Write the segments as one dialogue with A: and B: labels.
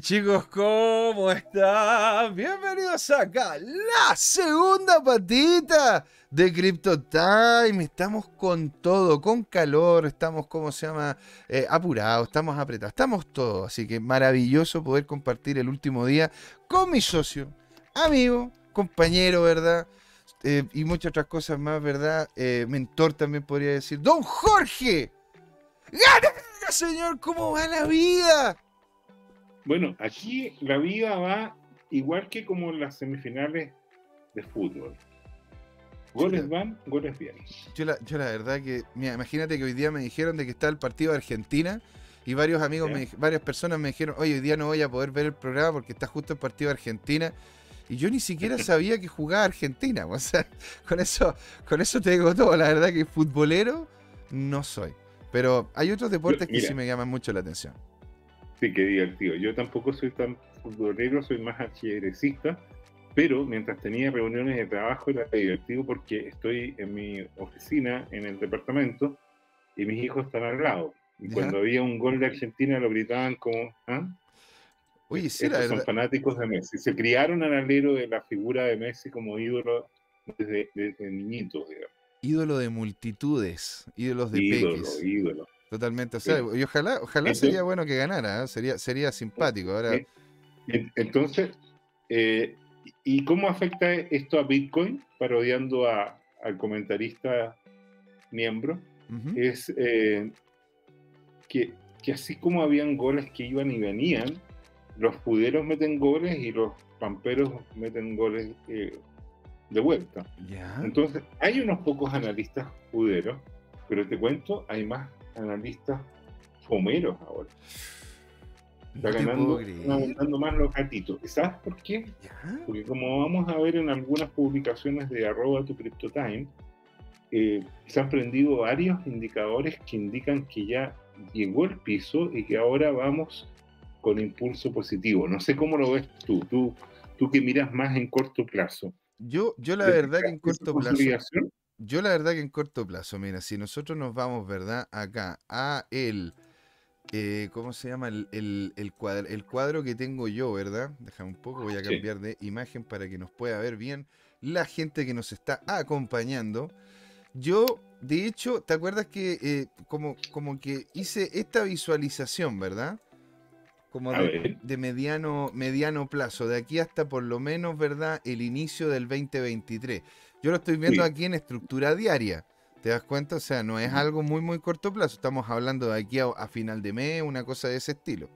A: Chicos, ¿cómo están? Bienvenidos acá, la segunda patita de Crypto Time. Estamos con todo, con calor, estamos, ¿cómo se llama? Eh, apurados, estamos apretados, estamos todos. Así que maravilloso poder compartir el último día con mi socio, amigo, compañero, ¿verdad? Eh, y muchas otras cosas más, ¿verdad? Eh, mentor también podría decir. Don Jorge. ¡Gana, señor! ¿Cómo va la vida?
B: Bueno, aquí la vida va igual que como en las semifinales de fútbol. Goles van, goles vienen.
A: Yo la, yo la verdad que, mira, imagínate que hoy día me dijeron de que está el partido de Argentina y varios amigos, me, varias personas me dijeron, oye, hoy día no voy a poder ver el programa porque está justo el partido de Argentina. Y yo ni siquiera sabía que jugaba Argentina. O sea, con eso, con eso te digo todo. La verdad que futbolero no soy. Pero hay otros deportes que sí me llaman mucho la atención.
B: Sí, qué divertido. Yo tampoco soy tan futbolero, soy más ajedrecista, pero mientras tenía reuniones de trabajo era divertido porque estoy en mi oficina, en el departamento, y mis hijos están al lado. Y cuando había un gol de Argentina lo gritaban como... ¿ah?
A: Oye, sí,
B: son fanáticos de Messi. Se criaron al alero de la figura de Messi como ídolo desde, desde niñitos, digamos.
A: Ídolo de multitudes, ídolos de
B: ídolo, Ídolo,
A: Totalmente. O sea, y ojalá, ojalá sería bueno que ganara, ¿eh? sería, sería simpático. Ahora... Eh,
B: entonces, eh, ¿y cómo afecta esto a Bitcoin? Parodiando a, al comentarista miembro, es que, que, así como habían goles que iban y venían, los juderos meten goles y los pamperos meten goles de vuelta. Entonces, hay unos pocos analistas juderos, pero te cuento, hay más analistas fomeros ahora. Está ganando, más los gatitos. ¿Sabes por qué? Porque como vamos a ver en algunas publicaciones de arroba tu CryptoTime, eh, se han prendido varios indicadores que indican que ya llegó el piso y que ahora vamos con impulso positivo. No sé cómo lo ves tú, tú, tú que miras más en corto plazo.
A: Yo, yo la verdad que en corto plazo. Yo la verdad que en corto plazo, mira, si nosotros nos vamos, ¿verdad? Acá a el, eh, ¿cómo se llama? El, el, cuadro, el cuadro que tengo yo, ¿verdad? Déjame un poco, voy a cambiar de imagen para que nos pueda ver bien la gente que nos está acompañando. Yo, de hecho, ¿te acuerdas que eh, como, como que hice esta visualización, ¿verdad? Como de, de, mediano, mediano plazo, de aquí hasta por lo menos, ¿verdad? El inicio del 2023. Yo lo estoy viendo aquí en estructura diaria. ¿Te das cuenta? O sea, no es algo muy, muy corto plazo. Estamos hablando de aquí a, final de mes, una cosa de ese estilo.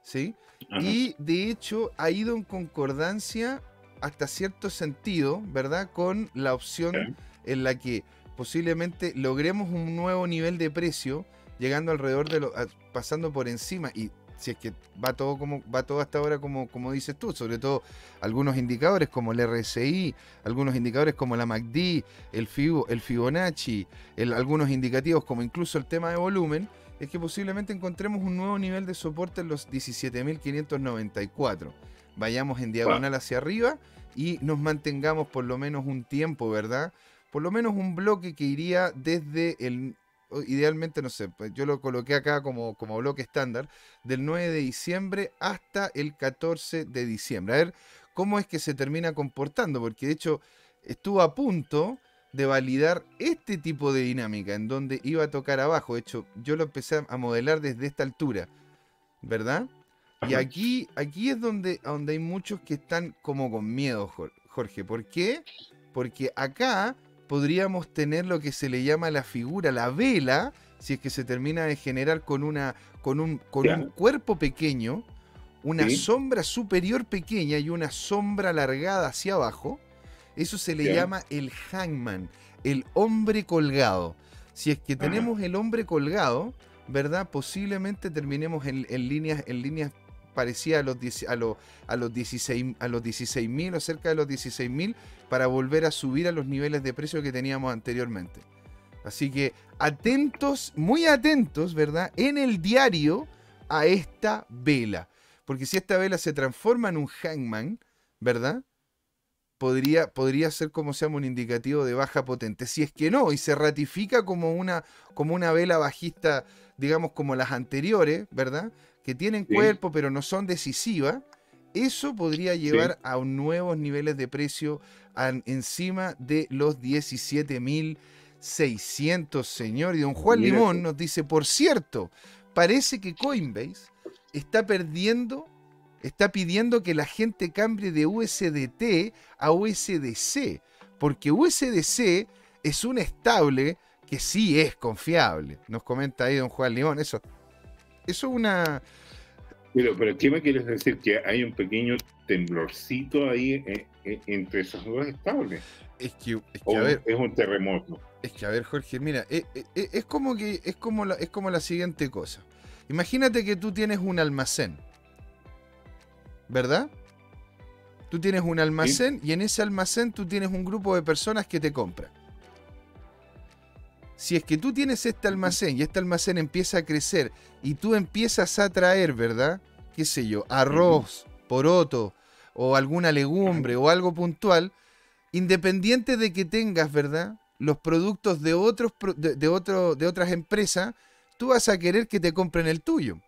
A: ¿Sí? Y de hecho ha ido en concordancia hasta cierto sentido, ¿verdad? Con la opción en la que posiblemente logremos un nuevo nivel de precio, llegando alrededor de lo, pasando por encima. Y si es que va todo como va todo hasta ahora como, como dices tú, sobre todo algunos indicadores como el RSI, algunos indicadores como la MACD, el, Fibo, el Fibonacci, algunos indicativos como incluso el tema de volumen, es que posiblemente encontremos un nuevo nivel de soporte en los 17.594. Vayamos en diagonal hacia arriba y nos mantengamos por lo menos un tiempo, ¿verdad? Por lo menos un bloque que iría desde el idealmente, no sé, pues yo lo coloqué acá como, como bloque estándar, del 9 de diciembre hasta el 14 de diciembre. A ver cómo es que se termina comportando, porque de hecho estuvo a punto de validar este tipo de dinámica, en donde iba a tocar abajo. De hecho, yo lo empecé a modelar desde esta altura, ¿verdad? Y aquí, aquí es donde, donde hay muchos que están como con miedo, Jorge. ¿Por qué? Porque acá podríamos tener lo que se le llama la figura, la vela, si es que se termina de generar con, una, con, un, con un cuerpo pequeño, una sombra superior pequeña y una sombra alargada hacia abajo. Eso se le llama el hangman, el hombre colgado. Si es que tenemos el hombre colgado, ¿verdad? Posiblemente terminemos en, líneas, en líneas parecidas a los, a, a los 16.000 a los 16 o cerca de los 16.000 para volver a subir a los niveles de precio que teníamos anteriormente. Así que atentos, muy atentos, ¿verdad? En el diario a esta vela. Porque si esta vela se transforma en un hangman, ¿verdad? Podría, podría ser como se llama un indicativo de baja potente. Si es que no, y se ratifica como una, como una vela bajista, digamos como las anteriores, ¿verdad? Que tienen cuerpo pero no son decisivas, eso podría llevar a nuevos niveles de precio encima de los 17.600, señor. Y don Juan Limón nos dice, por cierto, parece que Coinbase está perdiendo, está pidiendo que la gente cambie de USDT a USDC, porque USDC es un estable que sí es confiable. Nos comenta ahí don Juan Limón. Eso, eso es una,
B: pero, pero ¿qué me quieres decir? Que hay un pequeño temblorcito ahí eh, eh, entre esos dos estables.
A: Es que, es que a ver,
B: es un terremoto.
A: Es que a ver, Jorge, mira, eh, es, como que es como la, es como la siguiente cosa. Imagínate que tú tienes un almacén, ¿verdad? Tú tienes un almacén y en ese almacén tú tienes un grupo de personas que te compran. Si es que tú tienes este almacén y este almacén empieza a crecer y tú empiezas a traer, ¿verdad? ¿Qué sé yo? Arroz, poroto o alguna legumbre o algo puntual, independiente de que tengas, ¿verdad? Los productos de, otros, de, de otras empresas, tú vas a querer que te compren el tuyo,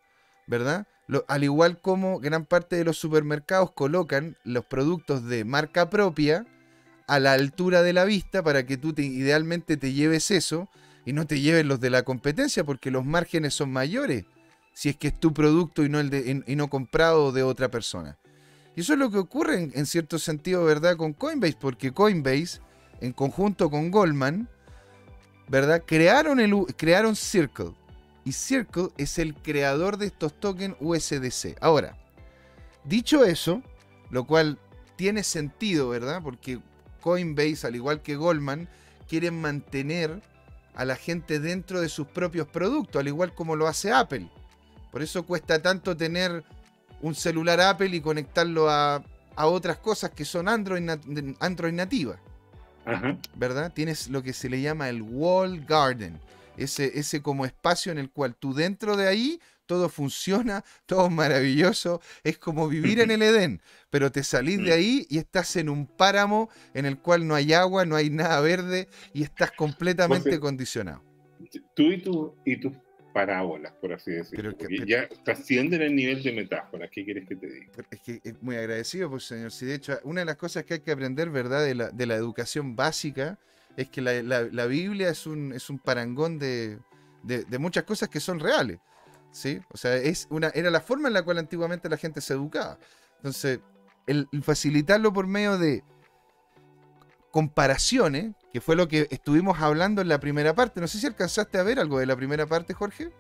A: ¿verdad? al igual como gran parte de los supermercados colocan los productos de marca propia a la altura de la vista para que tú te, idealmente te lleves eso y no te lleves los de la competencia porque los márgenes son mayores si es que es tu producto y no, el y no comprado de otra persona. Y eso es lo que ocurre en, cierto sentido, ¿verdad? Con Coinbase, porque Coinbase, en conjunto con Goldman, ¿verdad? Crearon, el, crearon Circle. Y Circle es el creador de estos tokens USDC. Ahora, dicho eso, lo cual tiene sentido, ¿verdad? Porque Coinbase, al igual que Goldman, quieren mantener a la gente dentro de sus propios productos, al igual como lo hace Apple. Por eso cuesta tanto tener un celular Apple y conectarlo a, otras cosas que son Android, Android nativa. ¿Verdad? Tienes lo que se le llama el wall garden. Ese, ese como espacio en el cual tú dentro de ahí todo funciona, todo maravilloso, es como vivir en el Edén, pero te salís de ahí y estás en un páramo en el cual no hay agua, no hay nada verde y estás completamente condicionado.
B: Tú y, tú y tus parábolas, por así decirlo. Pero ya trascienden el nivel de metáfora. ¿Qué quieres que te diga?
A: Es que es muy agradecido, pues, señor. Si de hecho, una de las cosas que hay que aprender, ¿verdad?, de la, de la educación básica, es que la, la, Biblia es un, es un parangón de, de, muchas cosas que son reales. ¿sí? O sea, es una, era la forma en la cual antiguamente la gente se educaba. Entonces, el, facilitarlo por medio de comparaciones, que fue lo que estuvimos hablando en la primera parte. No sé si alcanzaste a ver algo de la primera parte, Jorge.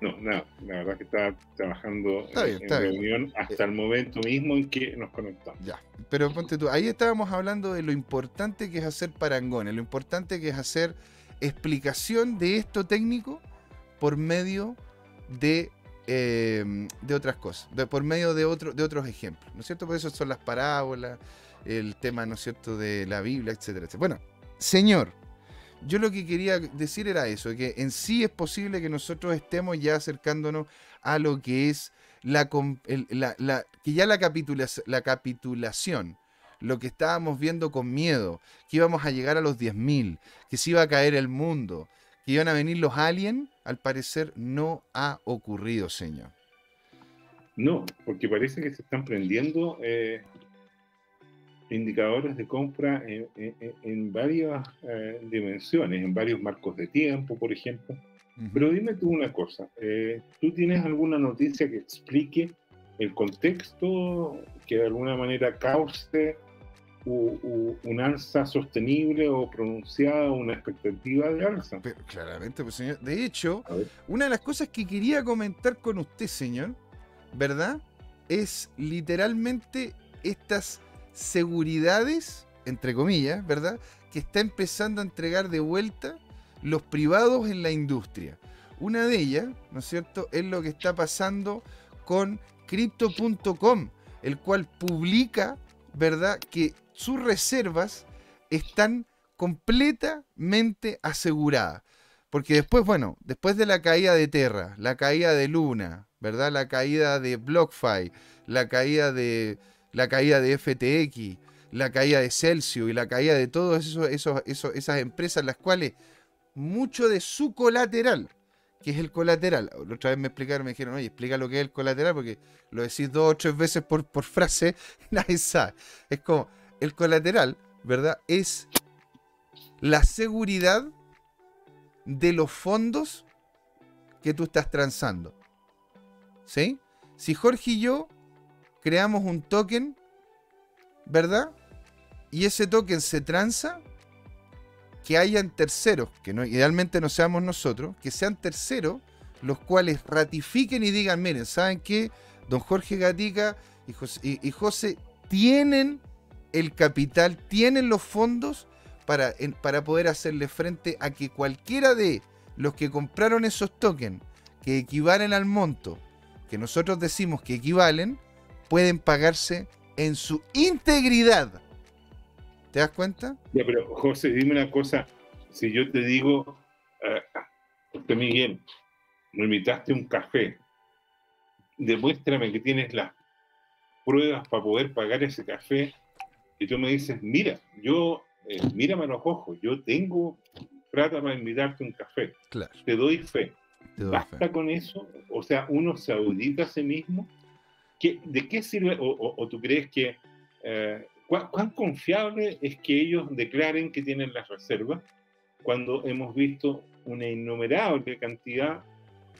B: No, nada, la verdad que estaba trabajando en reunión hasta el momento mismo en que nos conectamos.
A: Ya, pero ponte tú, ahí estábamos hablando de lo importante que es hacer parangones, lo importante que es hacer explicación de esto técnico por medio de, em, de otras cosas, por medio de, otro, de otros ejemplos, ¿no es cierto? Por eso son las parábolas, el tema, ¿no es cierto?, de la Biblia, etcétera, etcétera. Bueno, Señor, yo lo que quería decir era eso, que en sí es posible que nosotros estemos ya acercándonos a lo que es la, que ya la, la capitulación, lo que estábamos viendo con miedo, que íbamos a llegar a los 10.000, que se iba a caer el mundo, que iban a venir los aliens, al parecer no ha ocurrido, señor.
B: No, porque parece que se están prendiendo eh, indicadores de compra en, varias eh, dimensiones, en varios marcos de tiempo, por ejemplo. Pero dime tú una cosa, eh, ¿tú tienes alguna noticia que explique el contexto que de alguna manera cause un alza sostenible o pronunciada, una expectativa de alza.
A: claramente, pues señor. De hecho, una de las cosas que quería comentar con usted, señor, ¿verdad? Es literalmente estas seguridades, entre comillas, ¿verdad? Que está empezando a entregar de vuelta los privados en la industria. Una de ellas, ¿no es cierto?, es lo que está pasando con Crypto.com, el cual publica, ¿verdad?, que sus reservas están completamente aseguradas. Porque después, bueno, después de la caída de Terra, la caída de Luna, ¿verdad? La caída de BlockFi, la caída de la caída de FTX, la caída de Celsius y la caída de todas esas empresas, las cuales mucho de su colateral, ¿Qué es el colateral? La otra vez me explicaron, me dijeron, oye, explica lo que es el colateral, porque lo decís dos o tres veces por, por frase, nadie sabe. Es como, el colateral, ¿verdad? Es la seguridad de los fondos que tú estás transando. ¿Sí? Si Jorge y yo creamos un token, ¿verdad? Y ese token se transa, que hayan terceros, que no, idealmente no seamos nosotros, que sean terceros los cuales ratifiquen y digan, miren, ¿saben qué? Don Jorge Gatica y José, tienen el capital, tienen los fondos para, para poder hacerle frente a que cualquiera de los que compraron esos tokens que equivalen al monto que nosotros decimos que equivalen, pueden pagarse en su integridad ¿Te das cuenta?
B: Ya, pero José, dime una cosa. Si yo te digo, uh, Miguel, me invitaste un café, demuéstrame que tienes las pruebas para poder pagar ese café, y tú me dices, mira, yo, eh, mírame a los ojos, yo tengo plata para invitarte un café. Claro. Te doy fe. ¿Basta con eso? O sea, uno se audita a sí mismo. ¿Qué, ¿De qué sirve? O, tú crees que eh, ¿Cuán, confiable es que ellos declaren que tienen las reservas cuando hemos visto una innumerable cantidad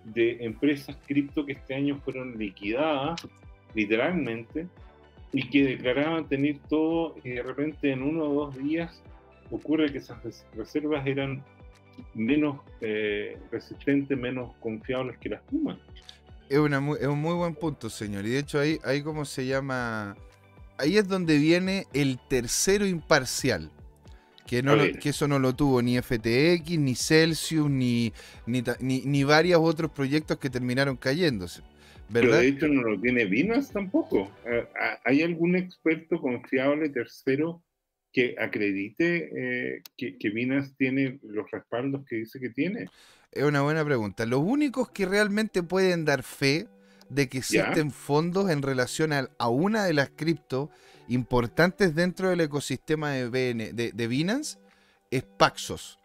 B: de empresas cripto que este año fueron liquidadas, literalmente, y que declaraban tener todo y de repente en uno o dos días ocurre que esas reservas eran menos eh, resistentes, menos confiables que las Pumas.
A: Es, una es un muy buen punto, señor. Y de hecho ahí, ahí como se llama ahí es donde viene el tercero imparcial. Que, no que eso no lo tuvo ni FTX, ni Celsius, ni, ni, ni, varios otros proyectos que terminaron cayéndose. ¿verdad? Pero
B: de hecho no lo tiene Binance tampoco. Eh, ¿Hay algún experto confiable tercero que acredite eh, que, que Binance tiene los respaldos que dice que tiene?
A: Es una buena pregunta. Los únicos que realmente pueden dar fe de que existen fondos en relación a, una de las cripto importantes dentro del ecosistema de, de, Binance es Paxos.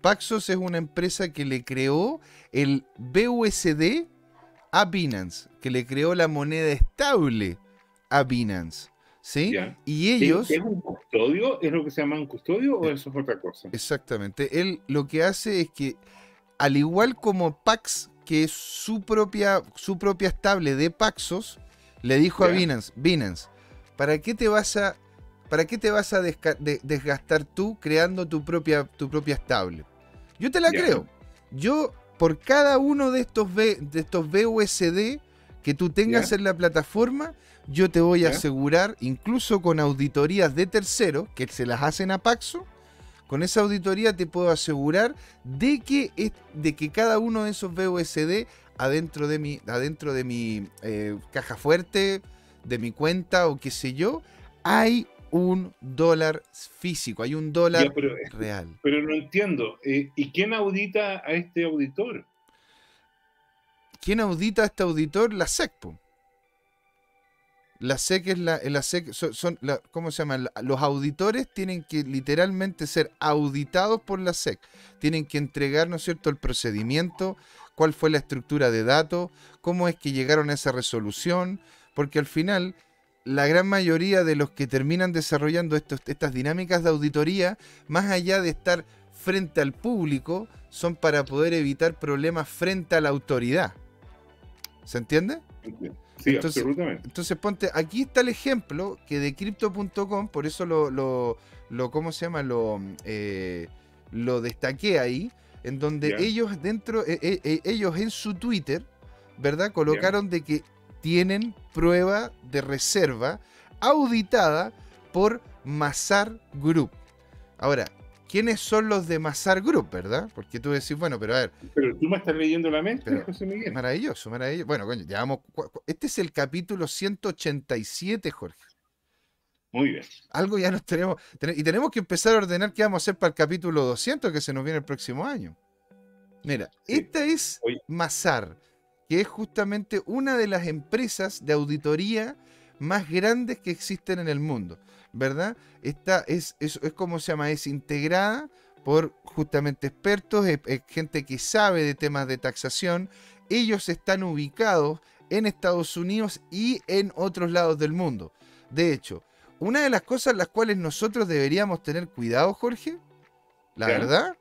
A: Paxos es una empresa que le creó el BUSD a Binance, que le creó la moneda estable a Binance. ¿Sí? Y ellos.
B: ¿Es un custodio? ¿Es lo que se llama un custodio o eh, eso es otra cosa?
A: Exactamente. Él lo que hace es que, al igual como Pax que es su propia, su propia estable de Paxos, le dijo a Binance, Binance, ¿para qué te vas a, para qué te vas a desgastar tú creando tu propia, tu propia estable? Yo te la creo. Yo, por cada uno de estos, de estos BUSD que tú tengas en la plataforma, yo te voy a asegurar, incluso con auditorías de terceros, que se las hacen a Paxos, con esa auditoría te puedo asegurar de que, de que cada uno de esos BUSD adentro de mi, adentro de mi eh, caja fuerte, de mi cuenta o qué sé yo, hay un dólar físico, hay un dólar real.
B: Pero no entiendo. Eh, ¿Y quién audita a este auditor?
A: ¿Quién audita a este auditor? La SECPO. La SEC es la, la SEC, son, la, ¿cómo se llama? Los auditores tienen que literalmente ser auditados por la SEC. Tienen que entregar, ¿no es cierto?, el procedimiento, cuál fue la estructura de datos, cómo es que llegaron a esa resolución, porque al final la gran mayoría de los que terminan desarrollando estas dinámicas de auditoría, más allá de estar frente al público, son para poder evitar problemas frente a la autoridad. ¿Se entiende?
B: Sí, entonces, absolutamente.
A: Entonces, ponte, aquí está el ejemplo que de crypto.com, por eso lo, lo, ¿cómo se llama? Lo, eh, lo destaqué ahí, en donde ellos dentro, eh, eh, ellos en su Twitter, ¿verdad? Colocaron de que tienen prueba de reserva auditada por Mazar Group. Ahora, quiénes son los de Mazar Group, ¿verdad? Porque tú decís, bueno, pero a ver.
B: Pero tú me estás leyendo la mente, José Miguel.
A: Maravilloso, maravilloso. Bueno, coño, ya vamos. Este es el capítulo 187, Jorge.
B: Muy bien.
A: Algo ya nos tenemos. Y tenemos que empezar a ordenar qué vamos a hacer para el capítulo 200 que se nos viene el próximo año. Mira, esta es Mazar, que es justamente una de las empresas de auditoría más grandes que existen en el mundo. ¿Verdad? Esta es, es, es como se llama, es integrada por justamente expertos, gente que sabe de temas de taxación. Ellos están ubicados en Estados Unidos y en otros lados del mundo. De hecho, una de las cosas las cuales nosotros deberíamos tener cuidado, Jorge, la verdad,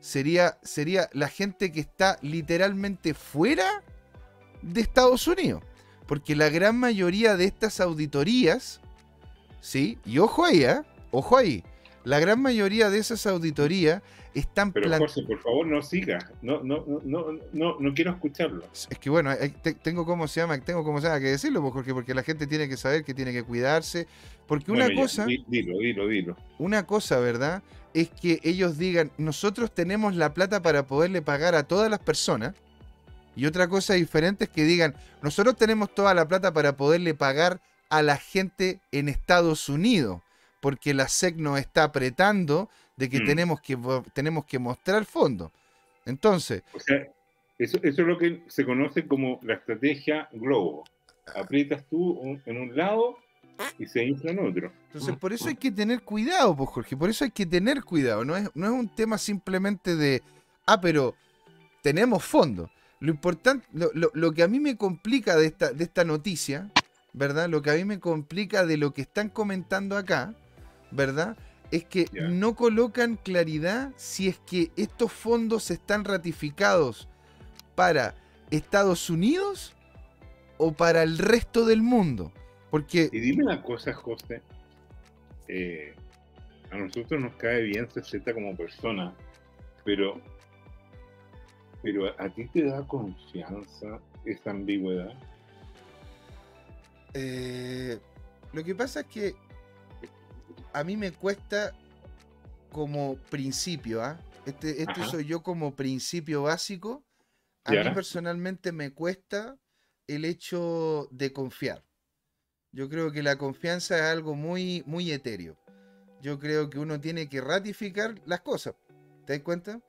A: sería, sería la gente que está literalmente fuera de Estados Unidos. Porque la gran mayoría de estas auditorías, ¿sí? Y ojo ahí, ¿eh? Ojo ahí. La gran mayoría de esas auditorías están
B: Pero Jorge, por favor, no siga. No, no, no, no, no quiero escucharlo.
A: Es que bueno, tengo cómo se llama, tengo cómo se llama que decirlo, pues, Jorge, porque la gente tiene que saber que tiene que cuidarse. Porque una cosa.
B: dilo, dilo, dilo.
A: Una cosa, ¿verdad? Es que ellos digan, nosotros tenemos la plata para poderle pagar a todas las personas. Y otra cosa diferente es que digan, nosotros tenemos toda la plata para poderle pagar a la gente en Estados Unidos, porque la SEC nos está apretando de que, mm. tenemos, que tenemos que mostrar fondos. Entonces...
B: O sea, eso, eso, es lo que se conoce como la estrategia globo. Aprietas tú en un lado y se infla en otro.
A: Entonces, por eso hay que tener cuidado, pues, Jorge. Por eso hay que tener cuidado. No es, no es un tema simplemente de, ah, pero tenemos fondos. Lo importante, lo, lo, que a mí me complica de esta, de esta noticia, ¿verdad? Lo que a mí me complica de lo que están comentando acá, ¿verdad? es que no colocan claridad si es que estos fondos están ratificados para Estados Unidos o para el resto del mundo. Porque...
B: Y dime una cosa, José. Eh, a nosotros nos cae bien CZ como persona, pero, pero ¿a ti te da confianza esa ambigüedad?
A: Eh, lo que pasa es que a mí me cuesta como principio, ¿ah? Este, este soy yo como principio básico. A mí personalmente me cuesta el hecho de confiar. Yo creo que la confianza es algo muy, muy etéreo. Yo creo que uno tiene que ratificar las cosas. ¿Te das cuenta?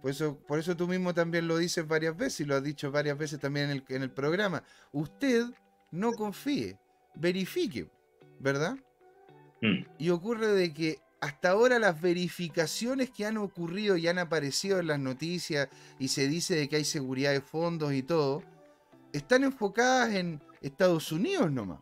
A: Por eso, por eso tú mismo también lo dices varias veces y lo has dicho varias veces también en el, en el programa. Usted no confíe, verifique, ¿verdad? Mm. Y ocurre de que hasta ahora las verificaciones que han ocurrido y han aparecido en las noticias y se dice de que hay seguridad de fondos y todo, están enfocadas en Estados Unidos nomás.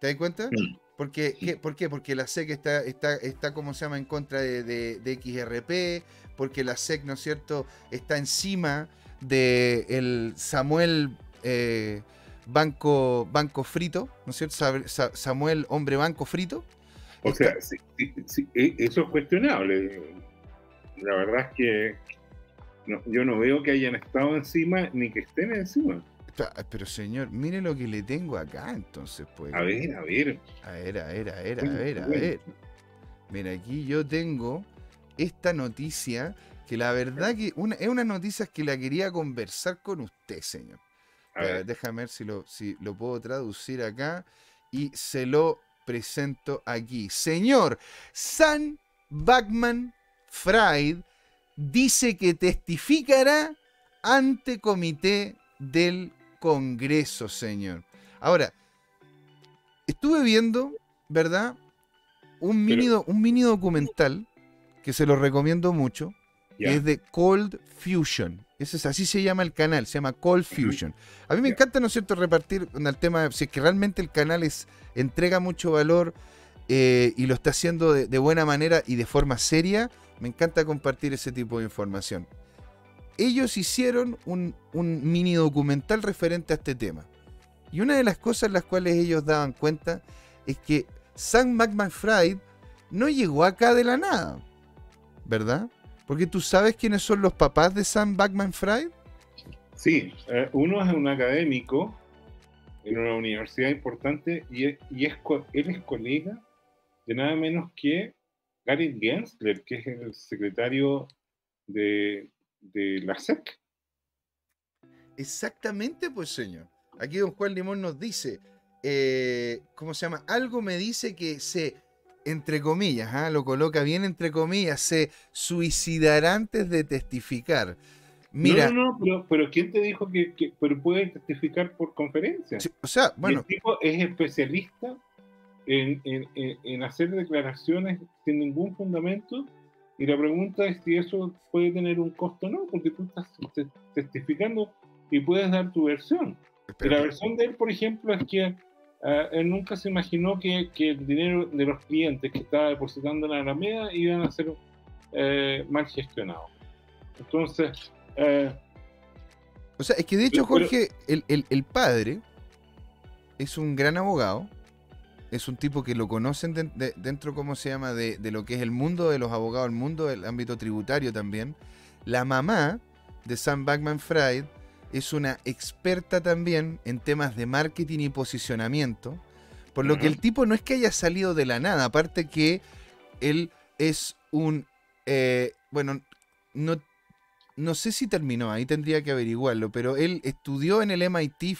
A: ¿Te das cuenta? Mm. Porque, ¿Por qué? Porque la SEC está, está, está como se llama, en contra de, XRP, porque la SEC, ¿no es cierto?, está encima de el Samuel eh, Banco, Banco Frito, ¿no es cierto? Samuel Hombre Banco Frito.
B: O sea, e, eso es cuestionable. La verdad es que yo no veo que hayan estado encima ni que estén encima.
A: Pero señor, mire lo que le tengo acá entonces, pues.
B: A ver, a ver.
A: A ver, a ver, a ver, a ver, a ver. Mira, aquí yo tengo esta noticia que la verdad que una, es una noticia que la quería conversar con usted, señor. Déjame ver si lo, si lo puedo traducir acá y se lo presento aquí. Señor, San Bachman Fried dice que testificará ante comité del Congreso, señor. Ahora, estuve viendo, ¿verdad? Un mini, un mini documental que se lo recomiendo mucho, que es de Cold Fusion. Ese es, así se llama el canal, se llama Cold Fusion. A mí me encanta, ¿no es cierto?, repartir el tema, si es que realmente el canal es, entrega mucho valor eh, y lo está haciendo de, buena manera y de forma seria, me encanta compartir ese tipo de información. Ellos hicieron un, mini documental referente a este tema. Y una de las cosas en las cuales ellos daban cuenta es que Sam McMahon no llegó acá de la nada, ¿verdad? Porque tú sabes quiénes son los papás de Sam Backman Fried.
B: Sí, eh, uno es un académico en una universidad importante y, es, él es colega de nada menos que Gary Gensler, que es el secretario de, la SEC.
A: Exactamente, pues señor. Aquí don Juan Limón nos dice, eh, ¿cómo se llama? Algo me dice que se entre comillas, ¿ah? lo coloca bien entre comillas, se suicidará antes de testificar. Mira,
B: no, no, pero, ¿quién te dijo que, puede testificar por conferencia?
A: o sea, bueno.
B: El tipo es especialista en, hacer declaraciones sin ningún fundamento y la pregunta es si eso puede tener un costo o no, porque tú estás testificando y puedes dar tu versión. Y la versión de él, por ejemplo, es que ah, él nunca se imaginó que, que, el dinero de los clientes que estaba depositando en la Alameda iban a ser eh, mal gestionados. Entonces... Eh,
A: o sea, es que de hecho, Jorge, el, el, el padre es un gran abogado, es un tipo que lo conocen dentro, ¿cómo se llama?, de, lo que es el mundo de los abogados, el mundo del ámbito tributario también. La mamá de Sam Backman Fried es una experta también en temas de marketing y posicionamiento, por lo que el tipo no es que haya salido de la nada, aparte que él es un, eh, bueno, no, no sé si terminó, ahí tendría que averiguarlo, pero él estudió en el MIT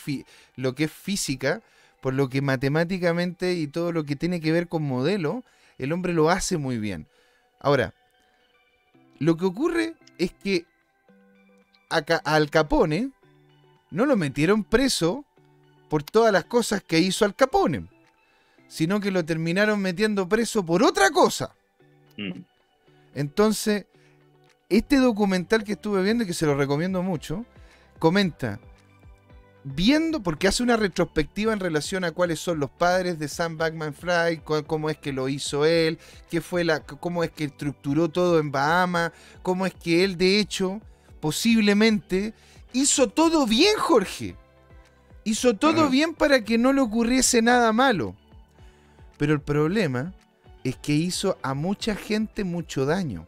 A: lo que es física, por lo que matemáticamente y todo lo que tiene que ver con modelo, el hombre lo hace muy bien. Ahora, lo que ocurre es que a Al Capone no lo metieron preso por todas las cosas que hizo Al Capone, sino que lo terminaron metiendo preso por otra cosa. Mm. Entonces, este documental que estuve viendo y que se lo recomiendo mucho, comenta viendo, porque hace una retrospectiva en relación a cuáles son los padres de Sam Backman Fry, cómo es que lo hizo él, qué fue la, cómo es que estructuró todo en Bahama, cómo es que él de hecho posiblemente hizo todo bien, Jorge. Hizo todo bien para que no le ocurriese nada malo. Pero el problema es que hizo a mucha gente mucho daño.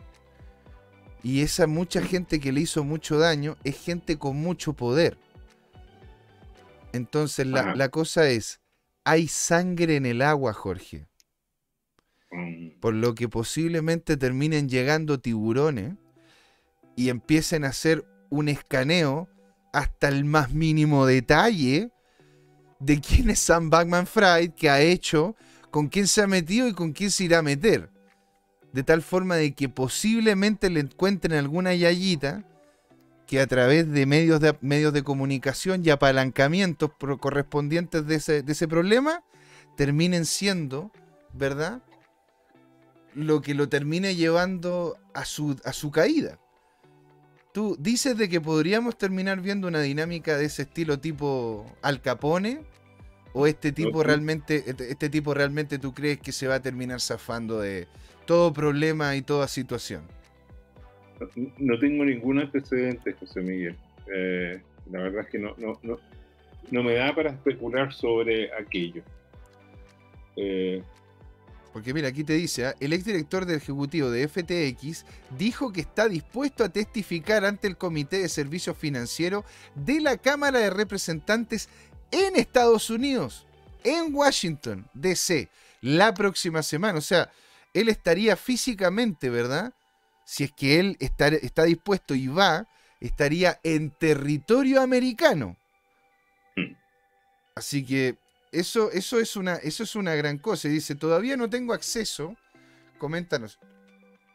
A: Y esa mucha gente que le hizo mucho daño es gente con mucho poder. Entonces la, cosa es, hay sangre en el agua, Jorge. Mm. Por lo que posiblemente terminen llegando tiburones y empiecen a hacer un escaneo hasta el más mínimo detalle de quién es Sam Backman Fried, que ha hecho, con quién se ha metido y con quién se irá a meter. De tal forma de que posiblemente le encuentren alguna yayita que a través de medios de, medios de comunicación y apalancamientos correspondientes de ese, de ese problema terminen siendo, ¿verdad? Lo que lo termine llevando a su, a su caída. Tú dices de que podríamos terminar viendo una dinámica de ese estilo tipo Al Capone o este tipo realmente este, este tipo realmente tú crees que se va a terminar zafando de todo problema y toda situación.
B: No tengo ningún antecedente, José Miguel. Eh, la verdad es que no, no, no, me da para especular sobre aquello.
A: Eh, porque mira, aquí te dice, ¿ah? el exdirector del Ejecutivo de FTX dijo que está dispuesto a testificar ante el Comité de Servicios Financieros de la Cámara de Representantes en Estados Unidos, en Washington, D.C., la próxima semana. O sea, él estaría físicamente, ¿verdad? si es que él está, está dispuesto y va, estaría en territorio americano. Mm. Así que eso, eso, es una, eso es una gran cosa. Y dice, todavía no tengo acceso, coméntanos,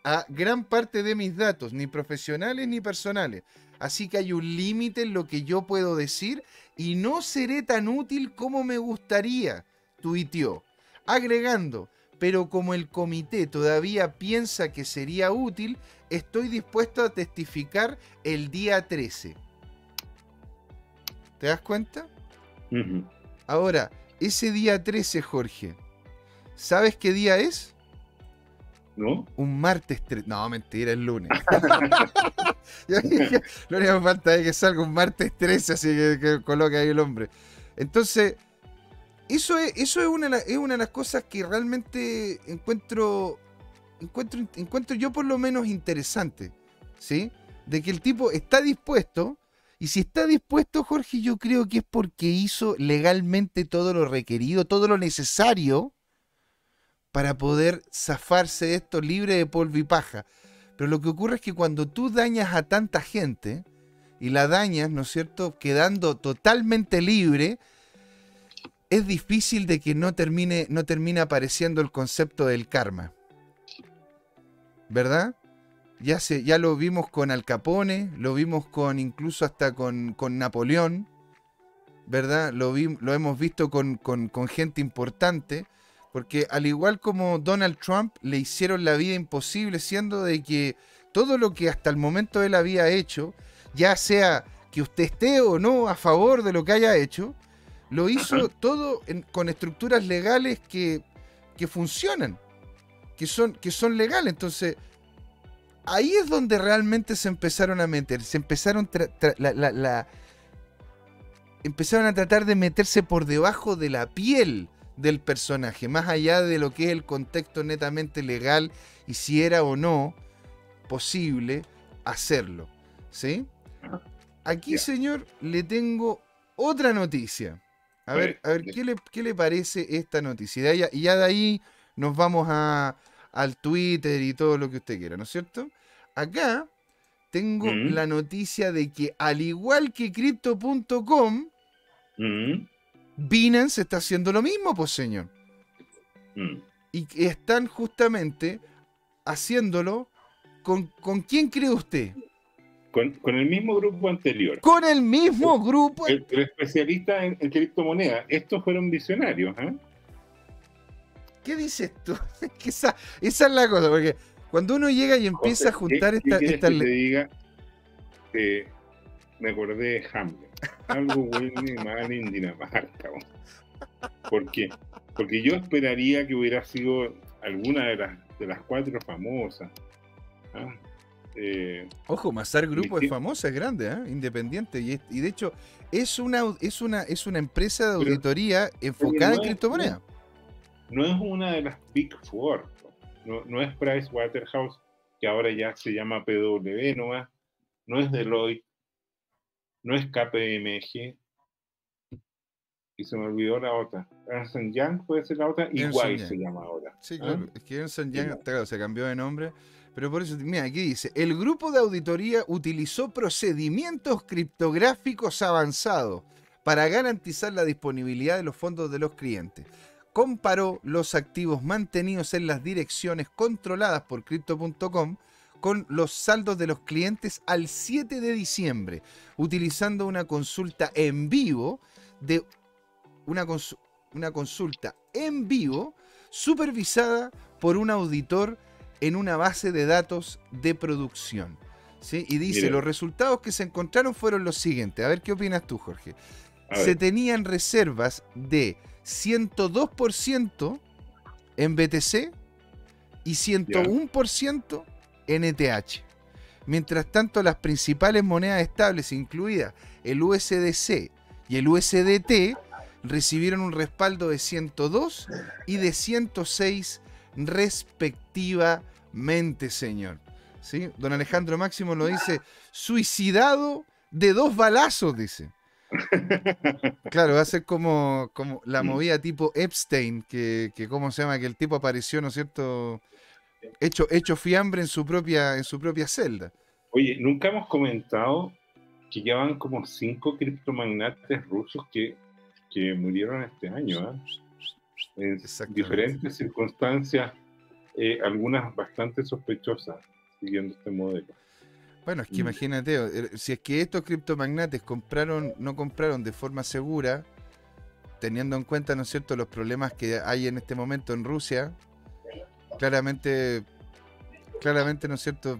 A: a gran parte de mis datos, ni profesionales ni personales. Así que hay un límite en lo que yo puedo decir y no seré tan útil como me gustaría, tuiteó. Agregando, pero como el comité todavía piensa que sería útil, estoy dispuesto a testificar el día 13. ¿Te das cuenta? Ahora, ese día 13, Jorge, ¿sabes qué día es?
B: ¿No?
A: Un martes 13. No, mentira, es lunes. Lo único que falta es que salga un martes 13, así que, que coloque ahí el hombre. Entonces, eso es, eso es una, es una de las cosas que realmente encuentro, encuentro, encuentro yo por lo menos interesante, ¿sí? De que el tipo está dispuesto, y si está dispuesto, Jorge, yo creo que es porque hizo legalmente todo lo requerido, todo lo necesario para poder zafarse de esto libre de polvo y paja. Pero lo que ocurre es que cuando tú dañas a tanta gente, y la dañas, ¿no es cierto?, quedando totalmente libre, es difícil de que no termine, no termine apareciendo el concepto del karma. ¿Verdad? Ya, se, ya lo vimos con Al Capone, lo vimos con incluso hasta con, con Napoleón, ¿verdad? Lo, vi, lo hemos visto con, con, con, gente importante. Porque al igual como Donald Trump le hicieron la vida imposible, siendo de que todo lo que hasta el momento él había hecho, ya sea que usted esté o no a favor de lo que haya hecho, lo hizo todo con estructuras legales que, funcionan, que son, que son legales. Entonces, ahí es donde realmente se empezaron a meter, se empezaron, la, empezaron a tratar de meterse por debajo de la piel del personaje, más allá de lo que es el contexto netamente legal y si era o no posible hacerlo. ¿Sí? Aquí, señor, le tengo otra noticia. A ver, a ver ¿qué, le, ¿qué le parece esta noticia? Y ya, de ahí nos vamos a, al Twitter y todo lo que usted quiera, ¿no es cierto? Acá tengo mm. la noticia de que al igual que Crypto.com, Binance está haciendo lo mismo, pues señor. Mm. Y están justamente haciéndolo con, con quién cree usted?
B: Con, el mismo grupo anterior.
A: Con el mismo grupo.
B: El, especialista en, criptomonedas. Estos fueron visionarios. ¿eh?
A: ¿Qué dices tú? esa, esa, es la cosa, porque cuando uno llega y empieza a juntar esta... esta...
B: Que te diga, eh, me acordé de Hamlet. Algo bueno y mal en Dinamarca. ¿Por qué? Porque yo esperaría que hubiera sido alguna de las, de las cuatro famosas. ¿ah?
A: Eh, Ojo, Mazar Grupo es famosa, es grande, ¿eh? independiente. Y, de hecho, es una, es, una, es una empresa de auditoría enfocada en criptomonedas.
B: No, es una de las Big Four. No, no es Price Waterhouse, que ahora ya se llama PW, no, no es Deloitte, no es KPMG, y se me olvidó la otra. Ernst Young puede ser la otra, igual se llama ahora.
A: Sí, ¿ah? claro. Es que Ernst Young se cambió de nombre. Pero por eso, mira, aquí dice, el grupo de auditoría utilizó procedimientos criptográficos avanzados para garantizar la disponibilidad de los fondos de los clientes. Comparó los activos mantenidos en las direcciones controladas por Crypto.com con los saldos de los clientes al 7 de diciembre, utilizando una consulta en vivo de una, una consulta en vivo supervisada por un auditor en una base de datos de producción. ¿sí? Y dice, los resultados que se encontraron fueron los siguientes. A ver qué opinas tú, Jorge. Se tenían reservas de 102% en BTC y 101% en ETH. Mientras tanto, las principales monedas estables, incluidas el USDC y el USDT, recibieron un respaldo de 102 y de 106 respectivamente, señor. ¿Sí? Don Alejandro Máximo lo dice, suicidado de dos balazos, dice. Claro, va a ser como, como la movida tipo Epstein, que, que, ¿cómo se llama? Que el tipo apareció, ¿no es cierto? hecho, hecho fiambre en su propia, en su propia celda.
B: Oye, nunca hemos comentado que llevan como cinco criptomagnates rusos que, que murieron este año, ¿eh? en diferentes circunstancias, eh, algunas bastante sospechosas, siguiendo este modelo.
A: Bueno, es que mm. imagínate, eh, si es que estos criptomagnates compraron, no compraron de forma segura, teniendo en cuenta, ¿no es cierto?, los problemas que hay en este momento en Rusia, claramente, claramente, ¿no es cierto?,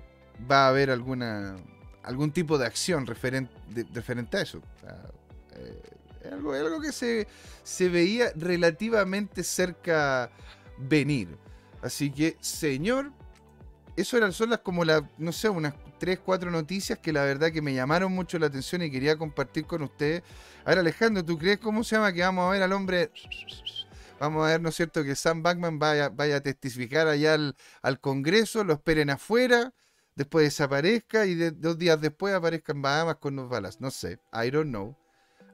A: va a haber alguna algún tipo de acción referente, referente a eso. Eh, es algo, algo, que se, se veía relativamente cerca venir. Así que, señor, eso eran son las como la, no sé, unas tres, cuatro noticias que la verdad que me llamaron mucho la atención y quería compartir con ustedes. A ver, Alejandro, ¿tú crees cómo se llama que vamos a ver al hombre Vamos a ver, ¿no es cierto?, que Sam Backman vaya, vaya a testificar allá al, Congreso, lo esperen afuera, después desaparezca y dos días después aparezca en Bahamas con los balas. No sé, I don't know.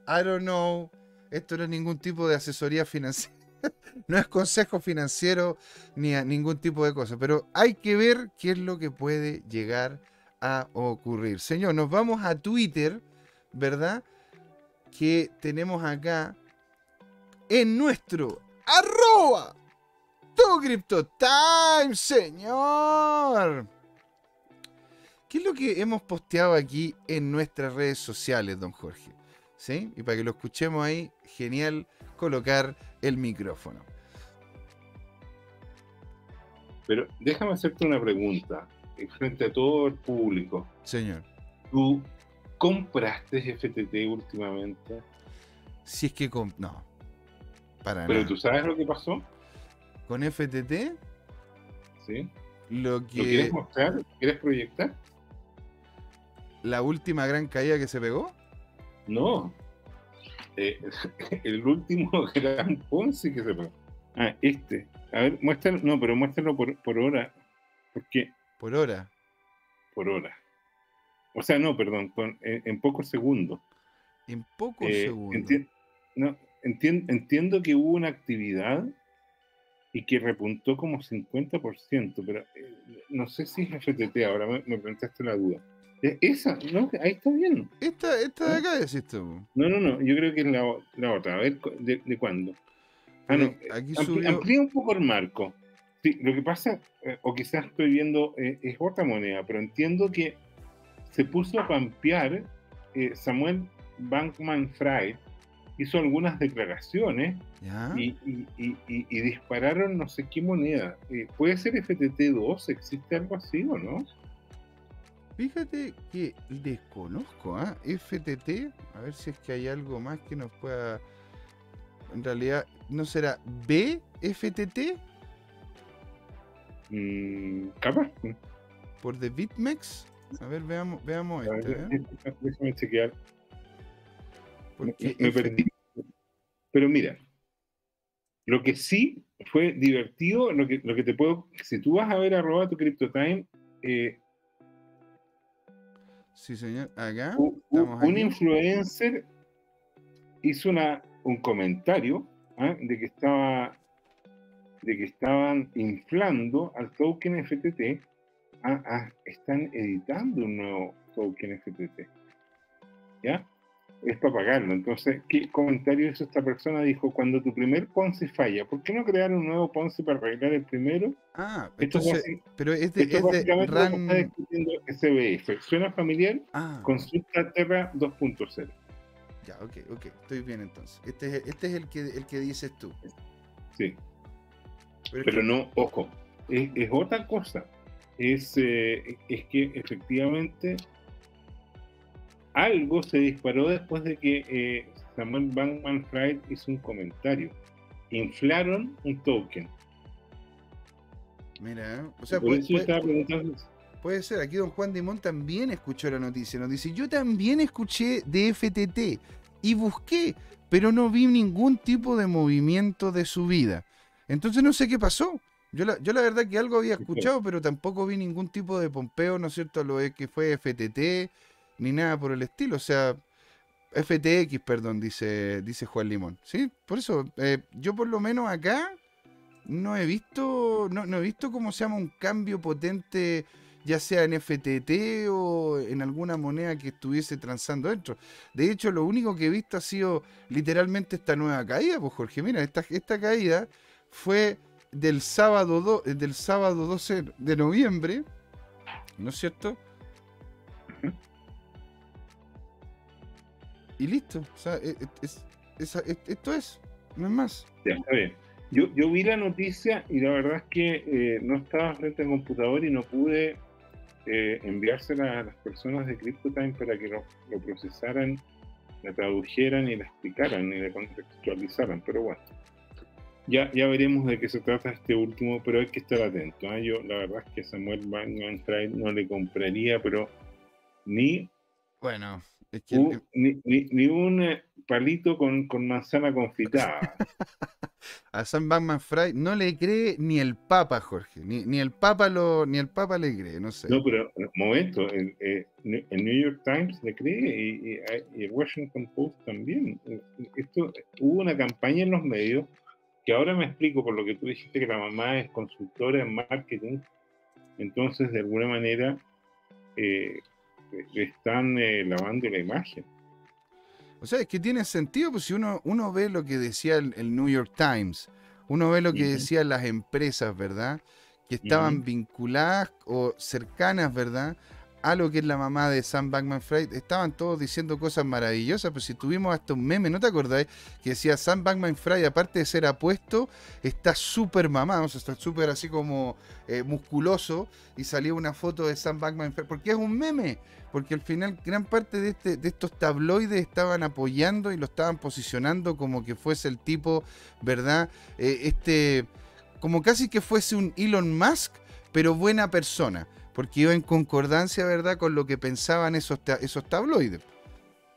A: I don't know. Esto no es ningún tipo de asesoría financiera. no es consejo financiero ni ningún tipo de cosa. Pero hay que ver qué es lo que puede llegar a ocurrir. Señor, nos vamos a Twitter, ¿verdad? Que tenemos acá en nuestro arroba tu Crypto Time, señor. ¿Qué es lo que hemos posteado aquí en nuestras redes sociales, don Jorge? ¿Sí? Y para que lo escuchemos ahí, genial colocar el micrófono.
B: Pero déjame hacerte una pregunta eh, frente a todo el público.
A: Señor.
B: ¿Tú compraste FTT últimamente?
A: Si es que... no.
B: Para ¿Pero tú sabes lo que pasó?
A: ¿Con FTT?
B: Sí.
A: Lo, que... ¿Lo
B: quieres mostrar? ¿Quieres proyectar?
A: ¿La última gran caída que se pegó?
B: No. Eh, el último gran Ponzi que se pegó. Ah, este. A ver, muéstralo. No, pero muéstralo por, por hora. ¿Por qué?
A: Por hora.
B: Por hora. O sea, no, perdón, en, pocos segundos.
A: En pocos eh, segundos.
B: no, entiendo que hubo una actividad y que repuntó como 50%, pero eh, no sé si es FTT, ahora me, me planteaste la duda. Esa, no, ahí está bien.
A: Esta, esta de acá es esto.
B: No, no, no, yo creo que es la, la otra. A ver, ¿de, de cuándo? Ah, no, aquí amplía un poco el marco. Sí, lo que pasa, eh, o quizás estoy viendo, eh, es otra moneda, pero entiendo que se puso a pampear eh, Samuel Bankman Fry, hizo algunas declaraciones y, y, dispararon no sé qué moneda. ¿Puede ser FTT2? ¿Existe algo así o no?
A: Fíjate que desconozco, ¿ah? FTT, a ver si es que hay algo más que nos pueda... En realidad, ¿no será BFTT?
B: Mm, capaz.
A: Por The Bitmex. A ver, veamos, veamos este. ¿eh?
B: Déjame chequear. Me, perdí. Pero mira, lo que sí fue divertido, lo que, lo que te puedo. Si tú vas a ver arroba tu CryptoTime, eh,
A: Sí, señor. Acá.
B: Un, influencer hizo una, un comentario ¿ah? de que estaba de que estaban inflando al token FTT. Ah, ah, están editando un nuevo token FTT. ¿Ya? Es para pagarlo. Entonces, ¿qué comentario hizo esta persona? Dijo, cuando tu primer Ponzi falla, ¿por qué no crear un nuevo Ponzi para arreglar el primero?
A: Ah, entonces, pero es de, es de
B: RAN... SBF. ¿Suena familiar? Ah. Consulta Terra 2.0.
A: Ya, ok, ok, estoy bien entonces. Este es, este es el, que, el que dices tú.
B: Sí. Pero, no, ojo, es, es, otra cosa. Es, eh, es que efectivamente algo se disparó después de que eh, Samuel Bankman Fried hizo un comentario. Inflaron un token.
A: Mira, o sea, puede, puede, ser, aquí don Juan Dimón también escuchó la noticia, nos dice, yo también escuché de FTT y busqué, pero no vi ningún tipo de movimiento de subida. Entonces no sé qué pasó. Yo la, yo la verdad que algo había escuchado, pero tampoco vi ningún tipo de pompeo, ¿no es cierto? Lo que fue FTT, ni nada por el estilo. O sea, FTX, perdón, dice, dice Juan Limón. ¿Sí? Por eso, eh, yo por lo menos acá no he visto, no, no he visto cómo se llama un cambio potente, ya sea en FTT o en alguna moneda que estuviese transando dentro. De hecho, lo único que he visto ha sido literalmente esta nueva caída, pues Jorge, mira, esta, esta caída fue del sábado, del sábado 12 de noviembre, ¿no es cierto? Y listo. O sea, e, e, esto es, no es más.
B: Ya, está bien. Yo, yo vi la noticia y la verdad es que eh, no estaba frente al computador y no pude eh, enviársela a las personas de CryptoTime para que lo, procesaran, la tradujeran y la explicaran y la contextualizaran. Pero bueno, ya, ya veremos de qué se trata este último, pero hay que estar atento. ¿ah? Yo la verdad es que Samuel Bankman no le compraría, pero ni...
A: Bueno,
B: ni, un eh, palito con, manzana confitada.
A: a Sam Bankman Fry no le cree ni el Papa, Jorge. Ni, ni, el Papa lo, ni el Papa le cree, no sé.
B: No, pero un momento, el, eh, New York Times le cree y, el Washington Post también. Esto hubo una campaña en los medios que ahora me explico por lo que tú dijiste que la mamá es consultora en marketing. Entonces, de alguna manera, eh, están eh, lavando la imagen.
A: O sea, es que tiene sentido, pues si uno, uno ve lo que decía el, New York Times, uno ve lo que decían las empresas, ¿verdad? Que estaban vinculadas o cercanas, ¿verdad? A lo que es la mamá de Sam Bankman Fried, estaban todos diciendo cosas maravillosas, pero si tuvimos hasta un meme, ¿no te acordáis? Que decía Sam Bankman Fried, aparte de ser apuesto, está súper mamado, o sea, está súper así como eh, musculoso, y salió una foto de Sam Bankman Fried, porque es un meme, porque al final gran parte de, este, de estos tabloides estaban apoyando y lo estaban posicionando como que fuese el tipo, ¿verdad? Eh, este, como casi que fuese un Elon Musk, pero buena persona porque iba en concordancia, ¿verdad?, con lo que pensaban esos, esos tabloides.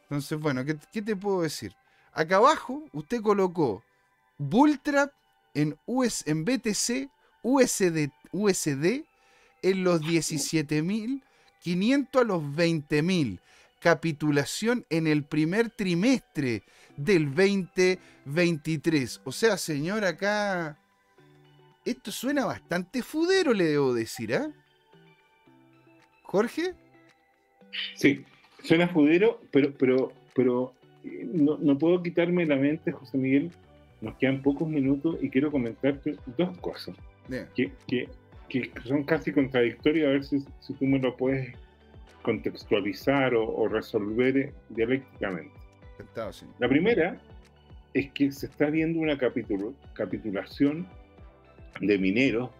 A: Entonces, bueno, ¿qué, te puedo decir? Acá abajo usted colocó Bulltrap en, US, en BTC, USD, USD en los 17.500 a los 20.000. Capitulación en el primer trimestre del 2023. O sea, señor, acá... Esto suena bastante fudero, le debo decir, ¿ah? Jorge.
B: Sí, suena judero, pero, pero, pero eh, no, puedo quitarme la mente, José Miguel. Nos quedan pocos minutos y quiero comentarte dos cosas que, que, son casi contradictorias, a ver si, si, tú me lo puedes contextualizar o, resolver dialécticamente. La primera es que se está viendo una capitulación de mineros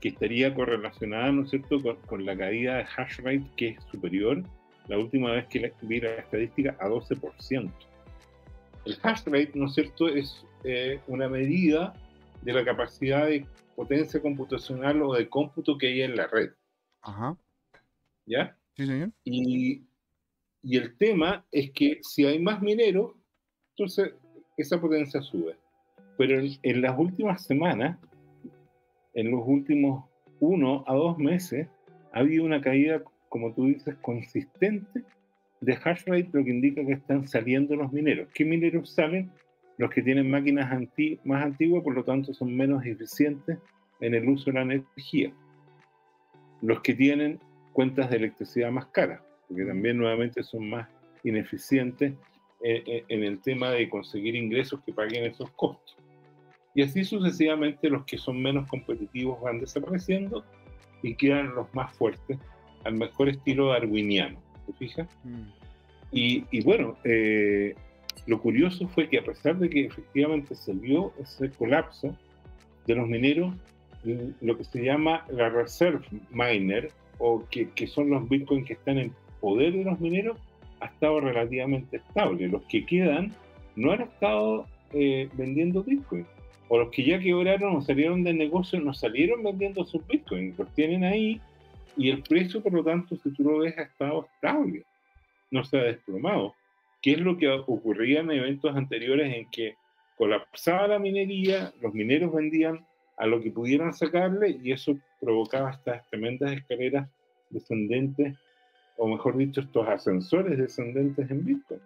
B: que estaría correlacionada, ¿no es cierto?, con, la caída de hash rate que es superior, la última vez que vi la estadística, a 12%. El hash rate, ¿no es cierto?, es eh, una medida de la capacidad de potencia computacional o de cómputo que hay en la red. Ajá. ¿Ya?
A: Sí, señor.
B: Y, y el tema es que si hay más mineros, entonces esa potencia sube. Pero en las últimas semanas, en los últimos uno a dos meses ha habido una caída, como tú dices, consistente de hash rate, lo que indica que están saliendo los mineros. ¿Qué mineros salen? Los que tienen máquinas más antiguas, por lo tanto son menos eficientes en el uso de la energía. Los que tienen cuentas de electricidad más caras, porque también nuevamente son más ineficientes en el tema de conseguir ingresos que paguen esos costos. Y así sucesivamente los que son menos competitivos van desapareciendo y quedan los más fuertes, al mejor estilo darwiniano. ¿Te fijas? Mm. Y, bueno, eh, lo curioso fue que a pesar de que efectivamente se vio ese colapso de los mineros, lo que se llama la reserve miner, o que, que son los bitcoins que están en poder de los mineros, ha estado relativamente estable. Los que quedan no han estado eh, vendiendo bitcoin o los que ya quebraron o salieron del negocio, no salieron vendiendo sus bitcoins, los tienen ahí y el precio, por lo tanto, si tú lo ves, ha estado estable, no se ha desplomado. ¿Qué es lo que ocurría en eventos anteriores en que colapsaba la minería, los mineros vendían a lo que pudieran sacarle y eso provocaba estas tremendas escaleras descendentes, o mejor dicho, estos ascensores descendentes en Bitcoin.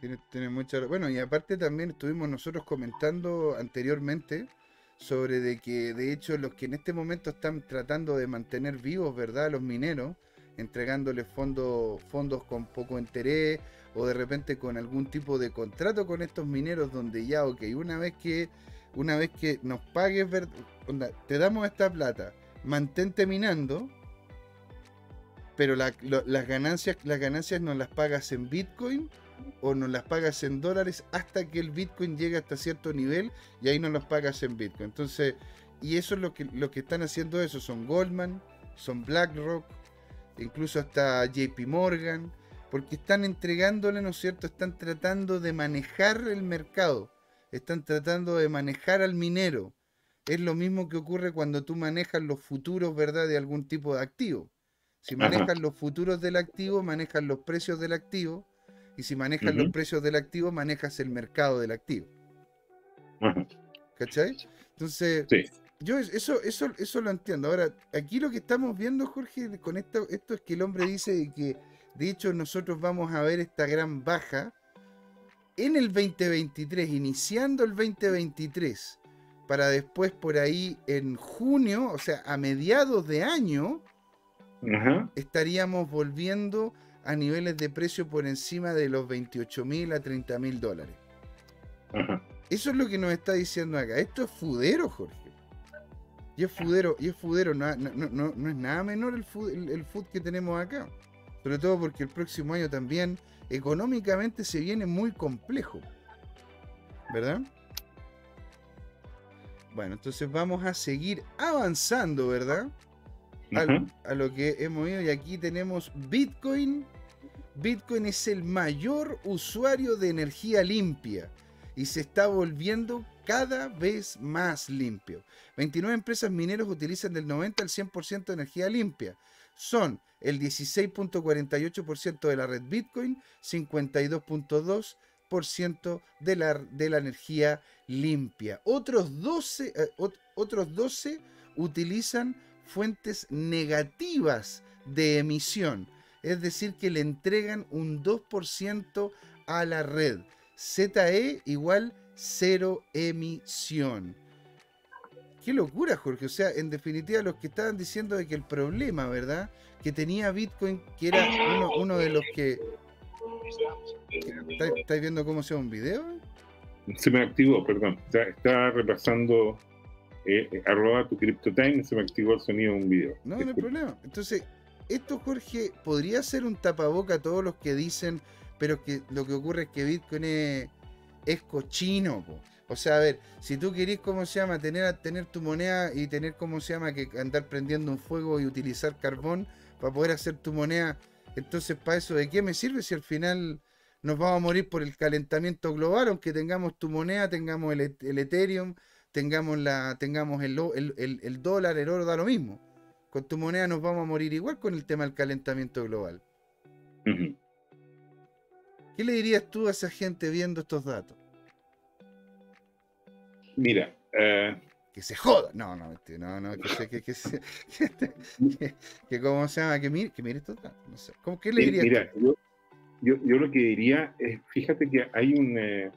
A: Tiene, mucha. Bueno, y aparte también estuvimos nosotros comentando anteriormente sobre de que de hecho los que en este momento están tratando de mantener vivos, ¿verdad? Los mineros, entregándoles fondos, fondos con poco interés o de repente con algún tipo de contrato con estos mineros donde ya, ok, una vez que, una vez que nos pagues, te damos esta plata, mantente minando, pero las ganancias, las ganancias nos las pagas en Bitcoin o nos las pagas en dólares hasta que el Bitcoin llegue hasta cierto nivel y ahí nos las pagas en Bitcoin. Entonces, y eso es lo que, lo que están haciendo eso, son Goldman, son BlackRock, incluso hasta JP Morgan, porque están entregándole, ¿no es cierto? Están tratando de manejar el mercado, están tratando de manejar al minero. Es lo mismo que ocurre cuando tú manejas los futuros, ¿verdad? De algún tipo de activo. Si manejas los futuros del activo, manejas los precios del activo y si manejas los precios del activo, manejas el mercado del activo. ¿Cachai? Entonces, yo eso, eso, eso lo entiendo. Ahora, aquí lo que estamos viendo, Jorge, con esto, esto es que el hombre dice que, de hecho, nosotros vamos a ver esta gran baja en el 2023, iniciando el 2023, para después por ahí en junio, o sea, a mediados de año, estaríamos volviendo a niveles de precio por encima de los 28 mil a 30 mil dólares. Eso es lo que nos está diciendo acá. Esto es fudero, Jorge. Y es fudero, y es fudero, no, no, es nada menor el food, el, food que tenemos acá. Sobre todo porque el próximo año también económicamente se viene muy complejo. ¿Verdad? Bueno, entonces vamos a seguir avanzando, ¿verdad? A lo que hemos ido. Y aquí tenemos Bitcoin. Bitcoin es el mayor usuario de energía limpia y se está volviendo cada vez más limpio. 29 empresas mineras utilizan del 90 al 100% de energía limpia. Son el 16.48% de la red Bitcoin, 52.2% de la, de la energía limpia. Otros 12, eh, otros 12 utilizan fuentes negativas de emisión, es decir, que le entregan un 2% a la red. ZE igual cero emisión. Qué locura, Jorge. O sea, en definitiva, los que estaban diciendo de que el problema, ¿verdad? Que tenía Bitcoin, que era uno, de los que. ¿Estáis viendo cómo se ve un video?
B: Se me activó, perdón. Está, repasando eh, eh, arroba tu CryptoTime se me activó el sonido de un video.
A: No, no hay problema. Entonces, esto, Jorge, podría ser un tapaboca a todos los que dicen, pero que lo que ocurre es que Bitcoin es es cochino. O sea, a ver, si tú querés, ¿cómo se llama? Tener, tener tu moneda y tener, ¿cómo se llama? Que andar prendiendo un fuego y utilizar carbón para poder hacer tu moneda. Entonces, ¿para eso de qué me sirve si al final nos vamos a morir por el calentamiento global? Aunque tengamos tu moneda, tengamos el, Ethereum, tengamos, la, tengamos el, el, dólar, el oro, da lo mismo. Con tu moneda nos vamos a morir igual con el tema del calentamiento global. ¿Qué le dirías tú a esa gente viendo estos datos?
B: Mira, eh,
A: que se joda. No, no, este, no, no, que, se, que, que, que, que, ¿cómo se llama? Que mire, que mire estos datos. No sé. ¿Cómo, ¿Qué le dirías?
B: Mira, yo, yo, yo, lo que diría es, fíjate que hay un, eh,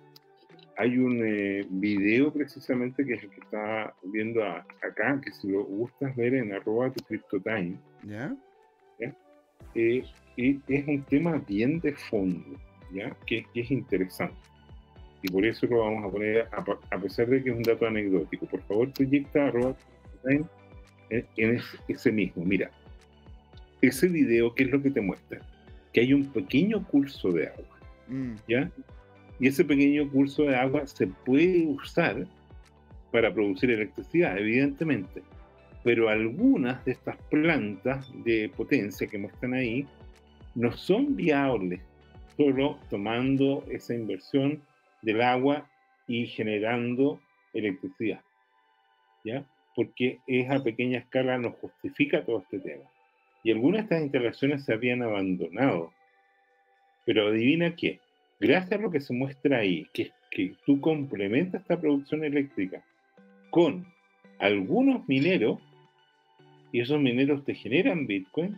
B: hay un eh, video precisamente que es el que está viendo acá, que si lo gustas ver en arroba tu CryptoTime.
A: ¿Ya?
B: ¿ya? Eh, es un tema bien de fondo. Que, es interesante. Y por eso lo vamos a poner, a, pesar de que es un dato anecdótico. Por favor, proyecta en, en ese, mismo. Mira, ese video, ¿qué es lo que te muestra? Que hay un pequeño curso de agua. Mm. ¿Ya? Y ese pequeño curso de agua se puede usar para producir electricidad, evidentemente. Pero algunas de estas plantas de potencia que muestran ahí no son viables solo tomando esa inversión del agua y generando electricidad. ¿Ya? Porque es a pequeña escala, nos justifica todo este tema. Y algunas de estas instalaciones se habían abandonado. Pero adivina qué, gracias a lo que se muestra ahí, que que tú complementas esta producción eléctrica con algunos mineros, y esos mineros te generan Bitcoin,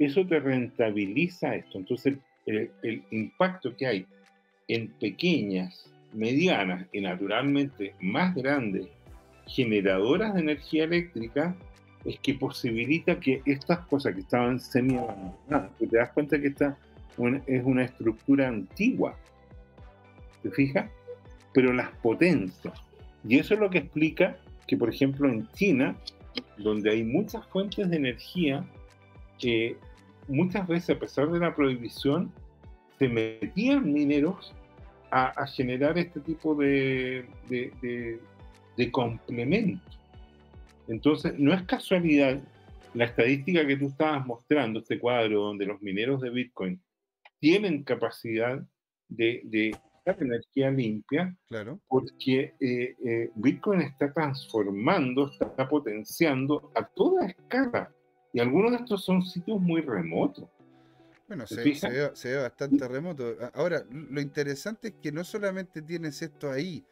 B: eso te rentabiliza esto. Entonces el, impacto que hay en pequeñas, medianas y naturalmente más grandes generadoras de energía eléctrica es que posibilita que estas cosas que estaban semi abandonadas, que te das cuenta que es una estructura antigua, ¿te fijas? Pero las potencias. Y eso es lo que explica que, por ejemplo, en China, donde hay muchas fuentes de energía, eh, muchas veces, a pesar de la prohibición, se metían mineros a, generar este tipo de, de, complemento. Usted no es casualidad la estadística que tú estabas mostrando, este cuadro donde los mineros de Bitcoin tienen capacidad de, de energía limpia,
A: claro.
B: porque eh, eh, Bitcoin está transformando, está potenciando a toda escala y algunos de estos son sitios muy remotos.
A: Bueno, se, ve, bastante remoto. Ahora, lo interesante es que no solamente tienes esto ahí,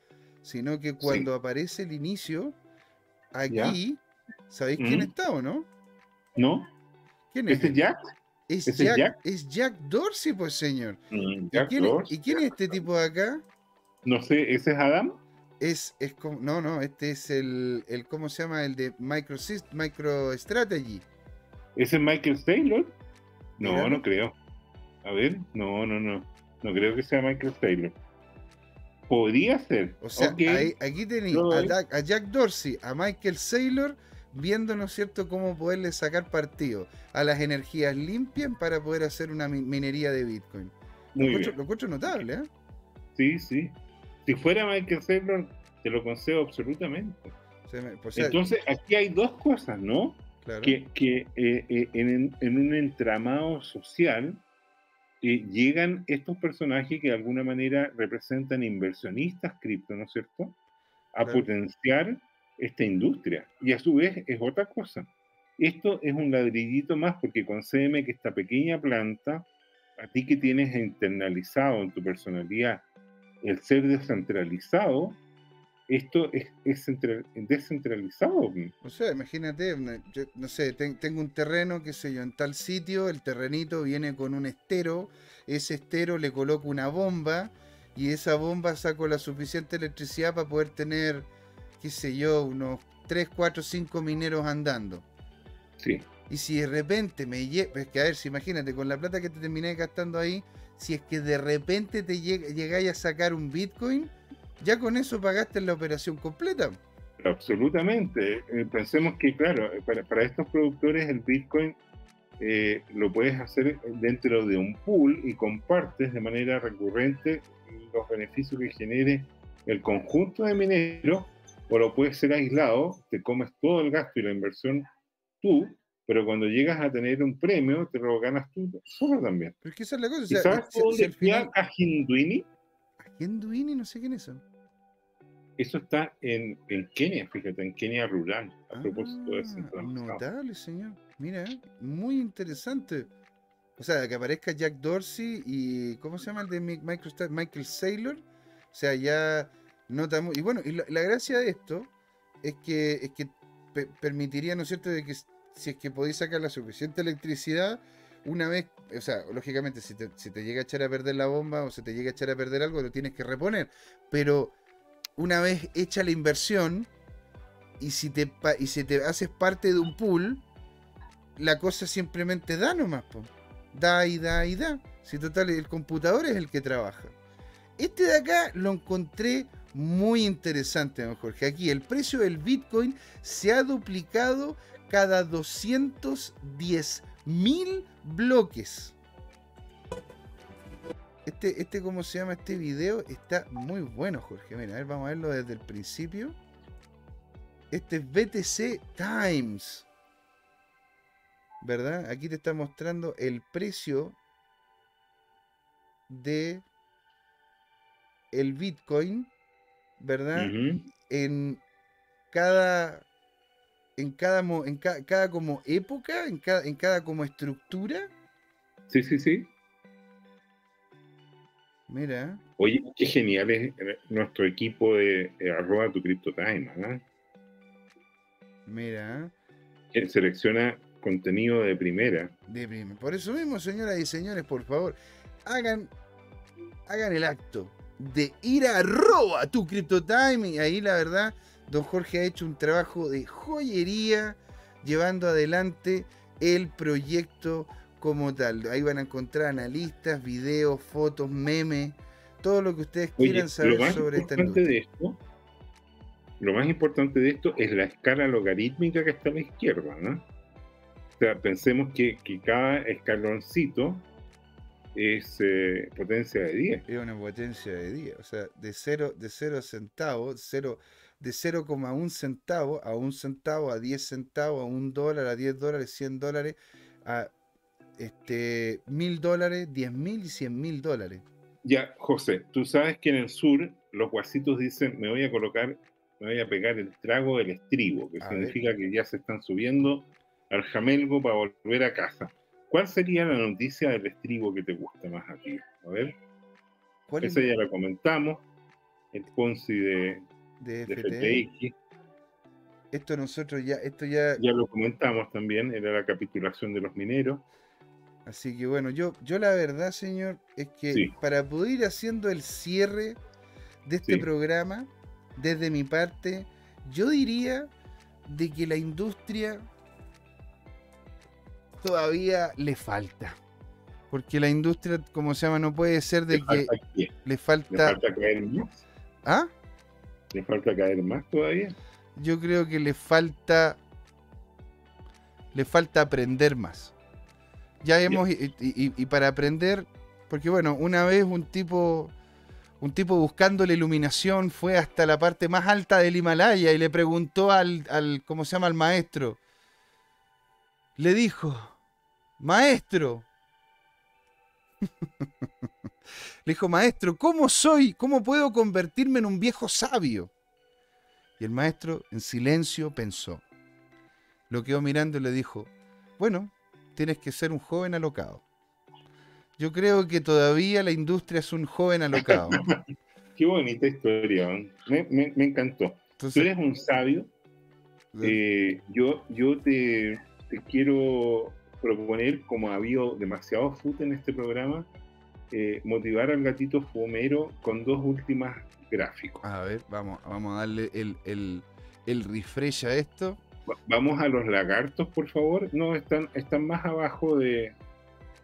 A: sino que cuando aparece el inicio, aquí, ¿sabéis quién está o no?
B: No.
A: ¿Quién es?
B: ¿Este Jack?
A: Es Jack, es Jack Dorsey, pues señor.
B: Mm,
A: ¿Y, quién Es, ¿Y, quién Es, este tipo de acá?
B: No sé, ¿ese es Adam?
A: Es, es como, no, no, este es el, el, ¿cómo se llama? El de MicroStrategy.
B: ¿Ese es Michael Taylor? No, no creo. A ver, no, no, no. No creo que sea Michael Taylor. Podría ser.
A: O sea, aquí tenéis a, Jack Dorsey, a Michael Saylor, viendo, ¿no es cierto?, cómo poderle sacar partido a las energías limpias para poder hacer una minería de Bitcoin. lo, encuentro, notable, ¿eh?
B: Sí, sí. Si fuera Michael Saylor, te lo concedo absolutamente. Pues, Entonces, aquí hay dos cosas, ¿no? Que, que eh, eh, en, en, un entramado social eh, llegan estos personajes que de alguna manera representan inversionistas cripto, ¿no es cierto? A potenciar esta industria. Y a su vez es otra cosa. Esto es un ladrillito más porque concédeme que esta pequeña planta, a ti que tienes internalizado en tu personalidad el ser descentralizado, esto es, descentralizado.
A: O sea, imagínate, no sé, tengo un terreno, qué sé yo, en tal sitio, el terrenito viene con un estero, ese estero le coloco una bomba y esa bomba saco la suficiente electricidad para poder tener, qué sé yo, unos 3, 4, 5 mineros andando.
B: Sí.
A: Y si de repente me llega, es que a ver, si imagínate, con la plata que te terminé gastando ahí, si es que de repente te llegáis a sacar un Bitcoin, ya con eso pagaste la operación completa.
B: Absolutamente. Eh, pensemos que, claro, para, estos productores el Bitcoin eh, lo puedes hacer dentro de un pool y compartes de manera recurrente los beneficios que genere el conjunto de mineros, o lo puedes ser aislado, te comes todo el gasto y la inversión tú, pero cuando llegas a tener un premio, te lo ganas tú solo también.
A: Pero es que esa es la cosa.
B: ¿Y sabes dónde final... Ahinduini?
A: Ahinduini, no sé quién es eso.
B: Eso está en, en Kenia, fíjate, en Kenia rural, a propósito de.
A: Ah, notable, señor. Mira, muy interesante. O sea, que aparezca Jack Dorsey y. ¿Cómo se llama el de Michael, Michael Saylor? O sea, ya notamos. Y bueno, y la, gracia de esto es que, es que permitiría, ¿no es cierto?, de que si es que podéis sacar la suficiente electricidad, una vez, o sea, lógicamente, si te, si te llega a echar a perder la bomba o se te llega a echar a perder algo, lo tienes que reponer. Pero una vez hecha la inversión y si te, y si te haces parte de un pool, la cosa simplemente da nomás. Da y da y da. Si total, el computador es el que trabaja. Este de acá lo encontré muy interesante, don Jorge. Aquí el precio del Bitcoin se ha duplicado cada 210 mil bloques. Este, este, ¿cómo se llama este video? Está muy bueno, Jorge. Mira, a ver, vamos a verlo desde el principio. Este es BTC Times. ¿Verdad? Aquí te está mostrando el precio de el Bitcoin, ¿verdad? En cada en cada en cada como época, en cada, en cada como estructura.
B: Sí, sí, sí.
A: Mira.
B: Oye, qué genial es nuestro equipo de, arroba tu CryptoTime, ¿ah?
A: Mira.
B: Que selecciona contenido de primera.
A: De primera. Por eso mismo, señoras y señores, por favor, hagan, hagan el acto de ir a arroba tu CryptoTime. Y ahí la verdad, don Jorge ha hecho un trabajo de joyería llevando adelante el proyecto como tal. Ahí van a encontrar analistas, videos, fotos, memes, todo lo que ustedes quieran saber sobre esta industria. De esto,
B: lo más importante de esto es la escala logarítmica que está a la izquierda, ¿no? O sea, pensemos que, cada escaloncito es eh, potencia de 10.
A: Es una potencia de 10. O sea, de 0 de cero centavos, cero, de 0,1 centavo a 1 centavo, a 10 centavos, a 1 dólar, a 10 dólares, 100 dólares, a este, mil dólares, diez mil y cien mil dólares.
B: Ya, José, tú sabes que en el sur los guasitos dicen, me voy a colocar, me voy a pegar el trago del estribo, que significa que ya se están subiendo al jamelgo para volver a casa. ¿Cuál sería la noticia del estribo que te gusta más a ti? A ver. Esa ya la comentamos. El Ponzi de, de, FTX.
A: Esto nosotros ya, esto ya.
B: Ya lo comentamos también, era la capitulación de los mineros.
A: Así que bueno, yo, yo la verdad, señor, es que para poder ir haciendo el cierre de este programa, desde mi parte, yo diría de que la industria todavía le falta. Porque la industria, como se llama, no puede ser de que le falta... ¿Le
B: falta caer más?
A: ¿Ah?
B: ¿Le falta caer más todavía?
A: Yo creo que le falta le falta aprender más. Ya hemos, y, para aprender, porque bueno, una vez un tipo, un tipo buscando la iluminación fue hasta la parte más alta del Himalaya y le preguntó al, al ¿cómo se llama? Al maestro. Le dijo, maestro. le dijo, maestro, ¿cómo soy? ¿Cómo puedo convertirme en un viejo sabio? Y el maestro en silencio pensó. Lo quedó mirando y le dijo, bueno, tienes que ser un joven alocado. Yo creo que todavía la industria es un joven alocado.
B: Qué bonita historia, me, encantó. Tú eres un sabio. Eh, yo yo te, quiero proponer, como ha habido demasiado foot en este programa, eh, motivar al gatito fumero con dos últimas gráficos.
A: A ver, vamos, vamos a darle el, el, el refresh a esto.
B: Vamos a los lagartos, por favor. No, están, están más abajo de,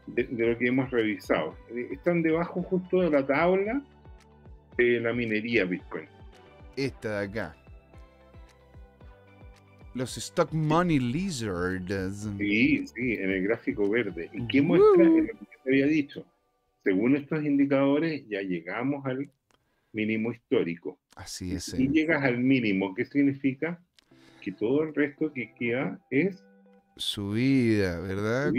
B: de, lo que hemos revisado. Están debajo justo de la tabla de la minería Bitcoin.
A: Esta de acá. Los Stock Money Lizards.
B: Sí, sí, en el gráfico verde. ¿Y qué muestra lo que te había dicho? Según estos indicadores, ya llegamos al mínimo histórico.
A: Así es.
B: Y llegas al mínimo, ¿qué significa? Que todo el resto que queda es
A: subida, ¿verdad?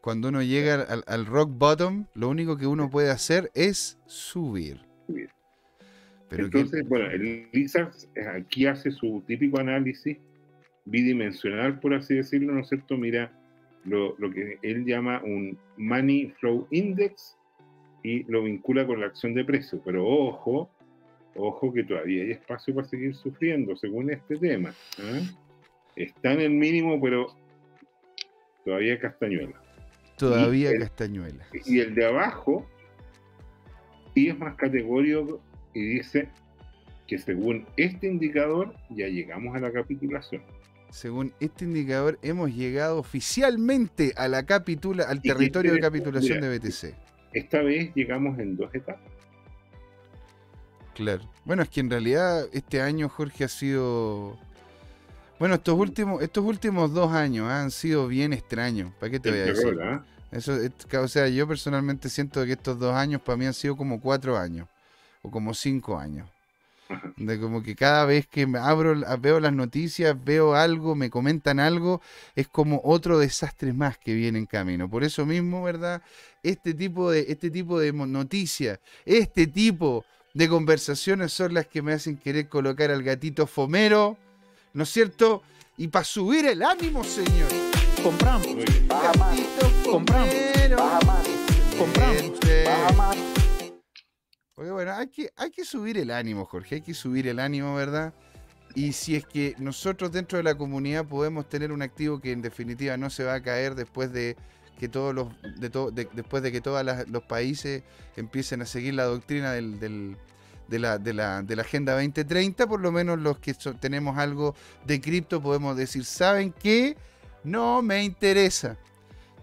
A: Cuando uno llega al, rock bottom, lo único que uno puede hacer es subir.
B: Pero Entonces, bueno, el Lizard aquí hace su típico análisis bidimensional, por así decirlo, ¿no es cierto? Mira lo, lo que él llama un Money Flow Index y lo vincula con la acción de precio. Pero ojo, ojo que todavía hay espacio para seguir sufriendo, según este tema. ¿eh? Está en el mínimo, pero todavía castañuela.
A: Todavía castañuela.
B: Y el de abajo, y es más categórico y dice que según este indicador ya llegamos a la capitulación.
A: Según este indicador hemos llegado oficialmente a la capitula, al territorio de capitulación de BTC.
B: Esta vez llegamos en dos etapas.
A: Claro. Bueno, es que en realidad este año, Jorge, ha sido. Bueno, estos últimos, estos últimos dos años han sido bien extraños. ¿Para qué te voy a decir? Eso, o sea, yo personalmente siento que estos dos años para mí han sido como cuatro años. O como cinco años. De como que cada vez que me abro, veo las noticias, veo algo, me comentan algo, es como otro desastre más que viene en camino. Por eso mismo, ¿verdad? Este tipo de, este tipo de noticias, este tipo de conversaciones son las que me hacen querer colocar al gatito fomero, ¿no es cierto? Y para subir el ánimo, señor.
C: Compramos. Compramos. Compramos.
A: Porque bueno, hay que, hay que subir el ánimo, Jorge, hay que subir el ánimo, ¿verdad? Y si es que nosotros dentro de la comunidad podemos tener un activo que en definitiva no se va a caer después de que todos los de después de que todos los países empiecen a seguir la doctrina del, de, la, de, la, de, la, Agenda 2030, por lo menos los que tenemos algo de cripto podemos decir, ¿saben qué? No me interesa.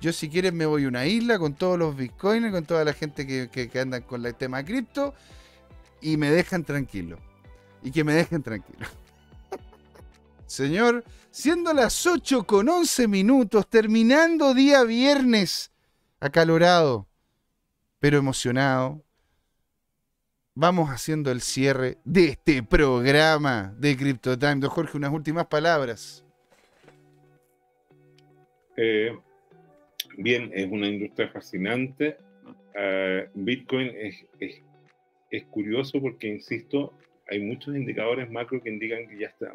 A: Yo si quieren me voy a una isla con todos los bitcoins, con toda la gente que, que, anda con el tema cripto y me dejan tranquilo. Y que me dejen tranquilo. Señor, siendo las 8 con 11 minutos, terminando día viernes, acalorado, pero emocionado, vamos haciendo el cierre de este programa de Crypto Time. Jorge, unas últimas palabras.
B: Eh, bien, es una industria fascinante. Ah, Bitcoin es, es, curioso porque, insisto, hay muchos indicadores macro que indican que ya está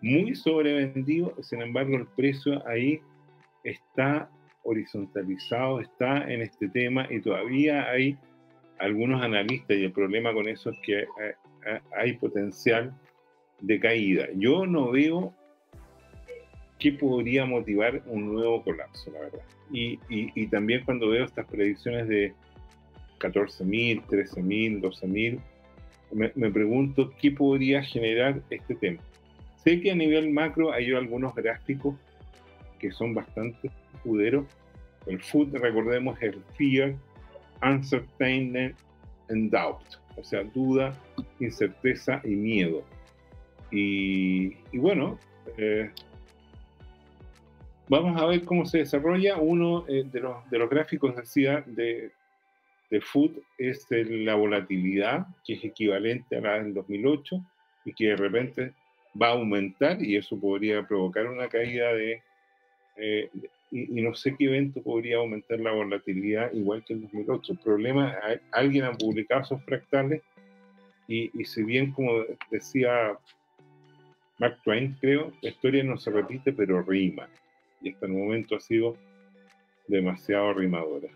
B: muy sobrevendido, sin embargo el precio ahí está horizontalizado, está en este tema y todavía hay algunos analistas y el problema con eso es que hay potencial de caída. Yo no veo qué podría motivar un nuevo colapso, la verdad. Y, y, también cuando veo estas predicciones de 14.000, 13.000, 12.000, me, me pregunto qué podría generar este tema. Sé que a nivel macro hay algunos gráficos que son bastante escuderos. El food, recordemos, es el fear, uncertainty and doubt, o sea, duda, incerteza y miedo. Y, y bueno, eh, vamos a ver cómo se desarrolla. Uno eh, de, los, de los gráficos decía de, de Food es la volatilidad, que es equivalente a la del 2008 y que de repente va a aumentar y eso podría provocar una caída de... Eh, y, no sé qué evento podría aumentar la volatilidad igual que el 2008. El problema, alguien ha publicado esos fractales y, y si bien, como decía Mark Twain, creo, la historia no se repite, pero rima. Y hasta el momento ha sido demasiado rimadora.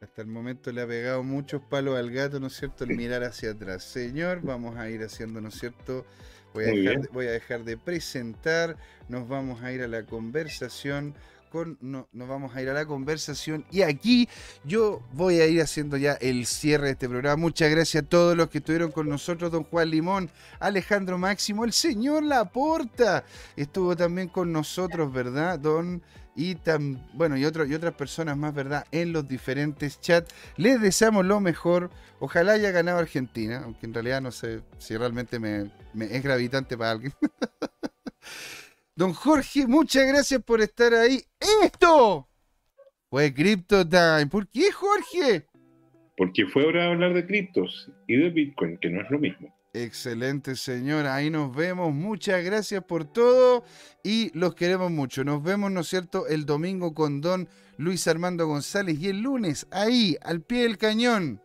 A: Hasta el momento le ha pegado muchos palos al gato, ¿no es cierto? El mirar hacia atrás. Señor, vamos a ir haciendo, ¿no es cierto? Voy a, dejar de, voy a dejar de presentar, nos vamos a ir a la conversación. No, nos vamos a ir a la conversación y aquí yo voy a ir haciendo ya el cierre de este programa. Muchas gracias a todos los que estuvieron con nosotros, don Juan Limón, Alejandro Máximo, el señor Laporta, estuvo también con nosotros, ¿verdad? Don y, tan, bueno, y, y otras personas más, ¿verdad? En los diferentes chats. Les deseamos lo mejor. Ojalá haya ganado Argentina, aunque en realidad no sé si realmente me, es gravitante para alguien. Don Jorge, muchas gracias por estar ahí. ¡Esto! Fue Crypto Time. ¿Por qué, Jorge?
B: Porque fue hora de hablar de criptos y de Bitcoin, que no es lo mismo.
A: Excelente, señor. Ahí nos vemos. Muchas gracias por todo y los queremos mucho. Nos vemos, ¿no es cierto?, el domingo con don Luis Armando González y el lunes, ahí, al pie del cañón,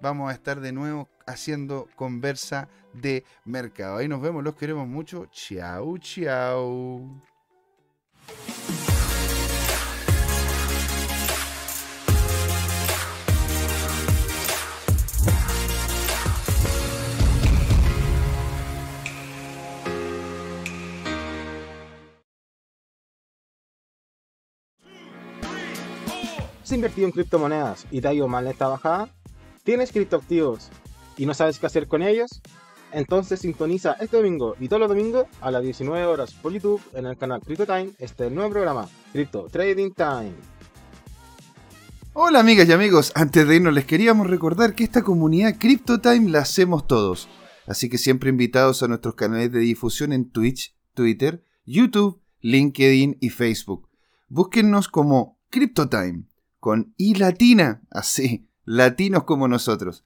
A: vamos a estar de nuevo haciendo conversa de mercado. Ahí nos vemos, los queremos mucho. Chao, chao.
D: ¿Has invertido en criptomonedas y te ha ido mal esta bajada? ¿Tienes criptoactivos y no sabes qué hacer con ellos? Entonces sintoniza este domingo y todos los domingos a las 19 horas por YouTube en el canal Crypto Time este nuevo programa, Crypto Trading Time.
A: Hola amigas y amigos, antes de irnos les queríamos recordar que esta comunidad Crypto Time la hacemos todos, así que siempre invitados a nuestros canales de difusión en Twitch, Twitter, YouTube, LinkedIn y Facebook. Búsquennos como Crypto Time con I latina, así, latinos como nosotros.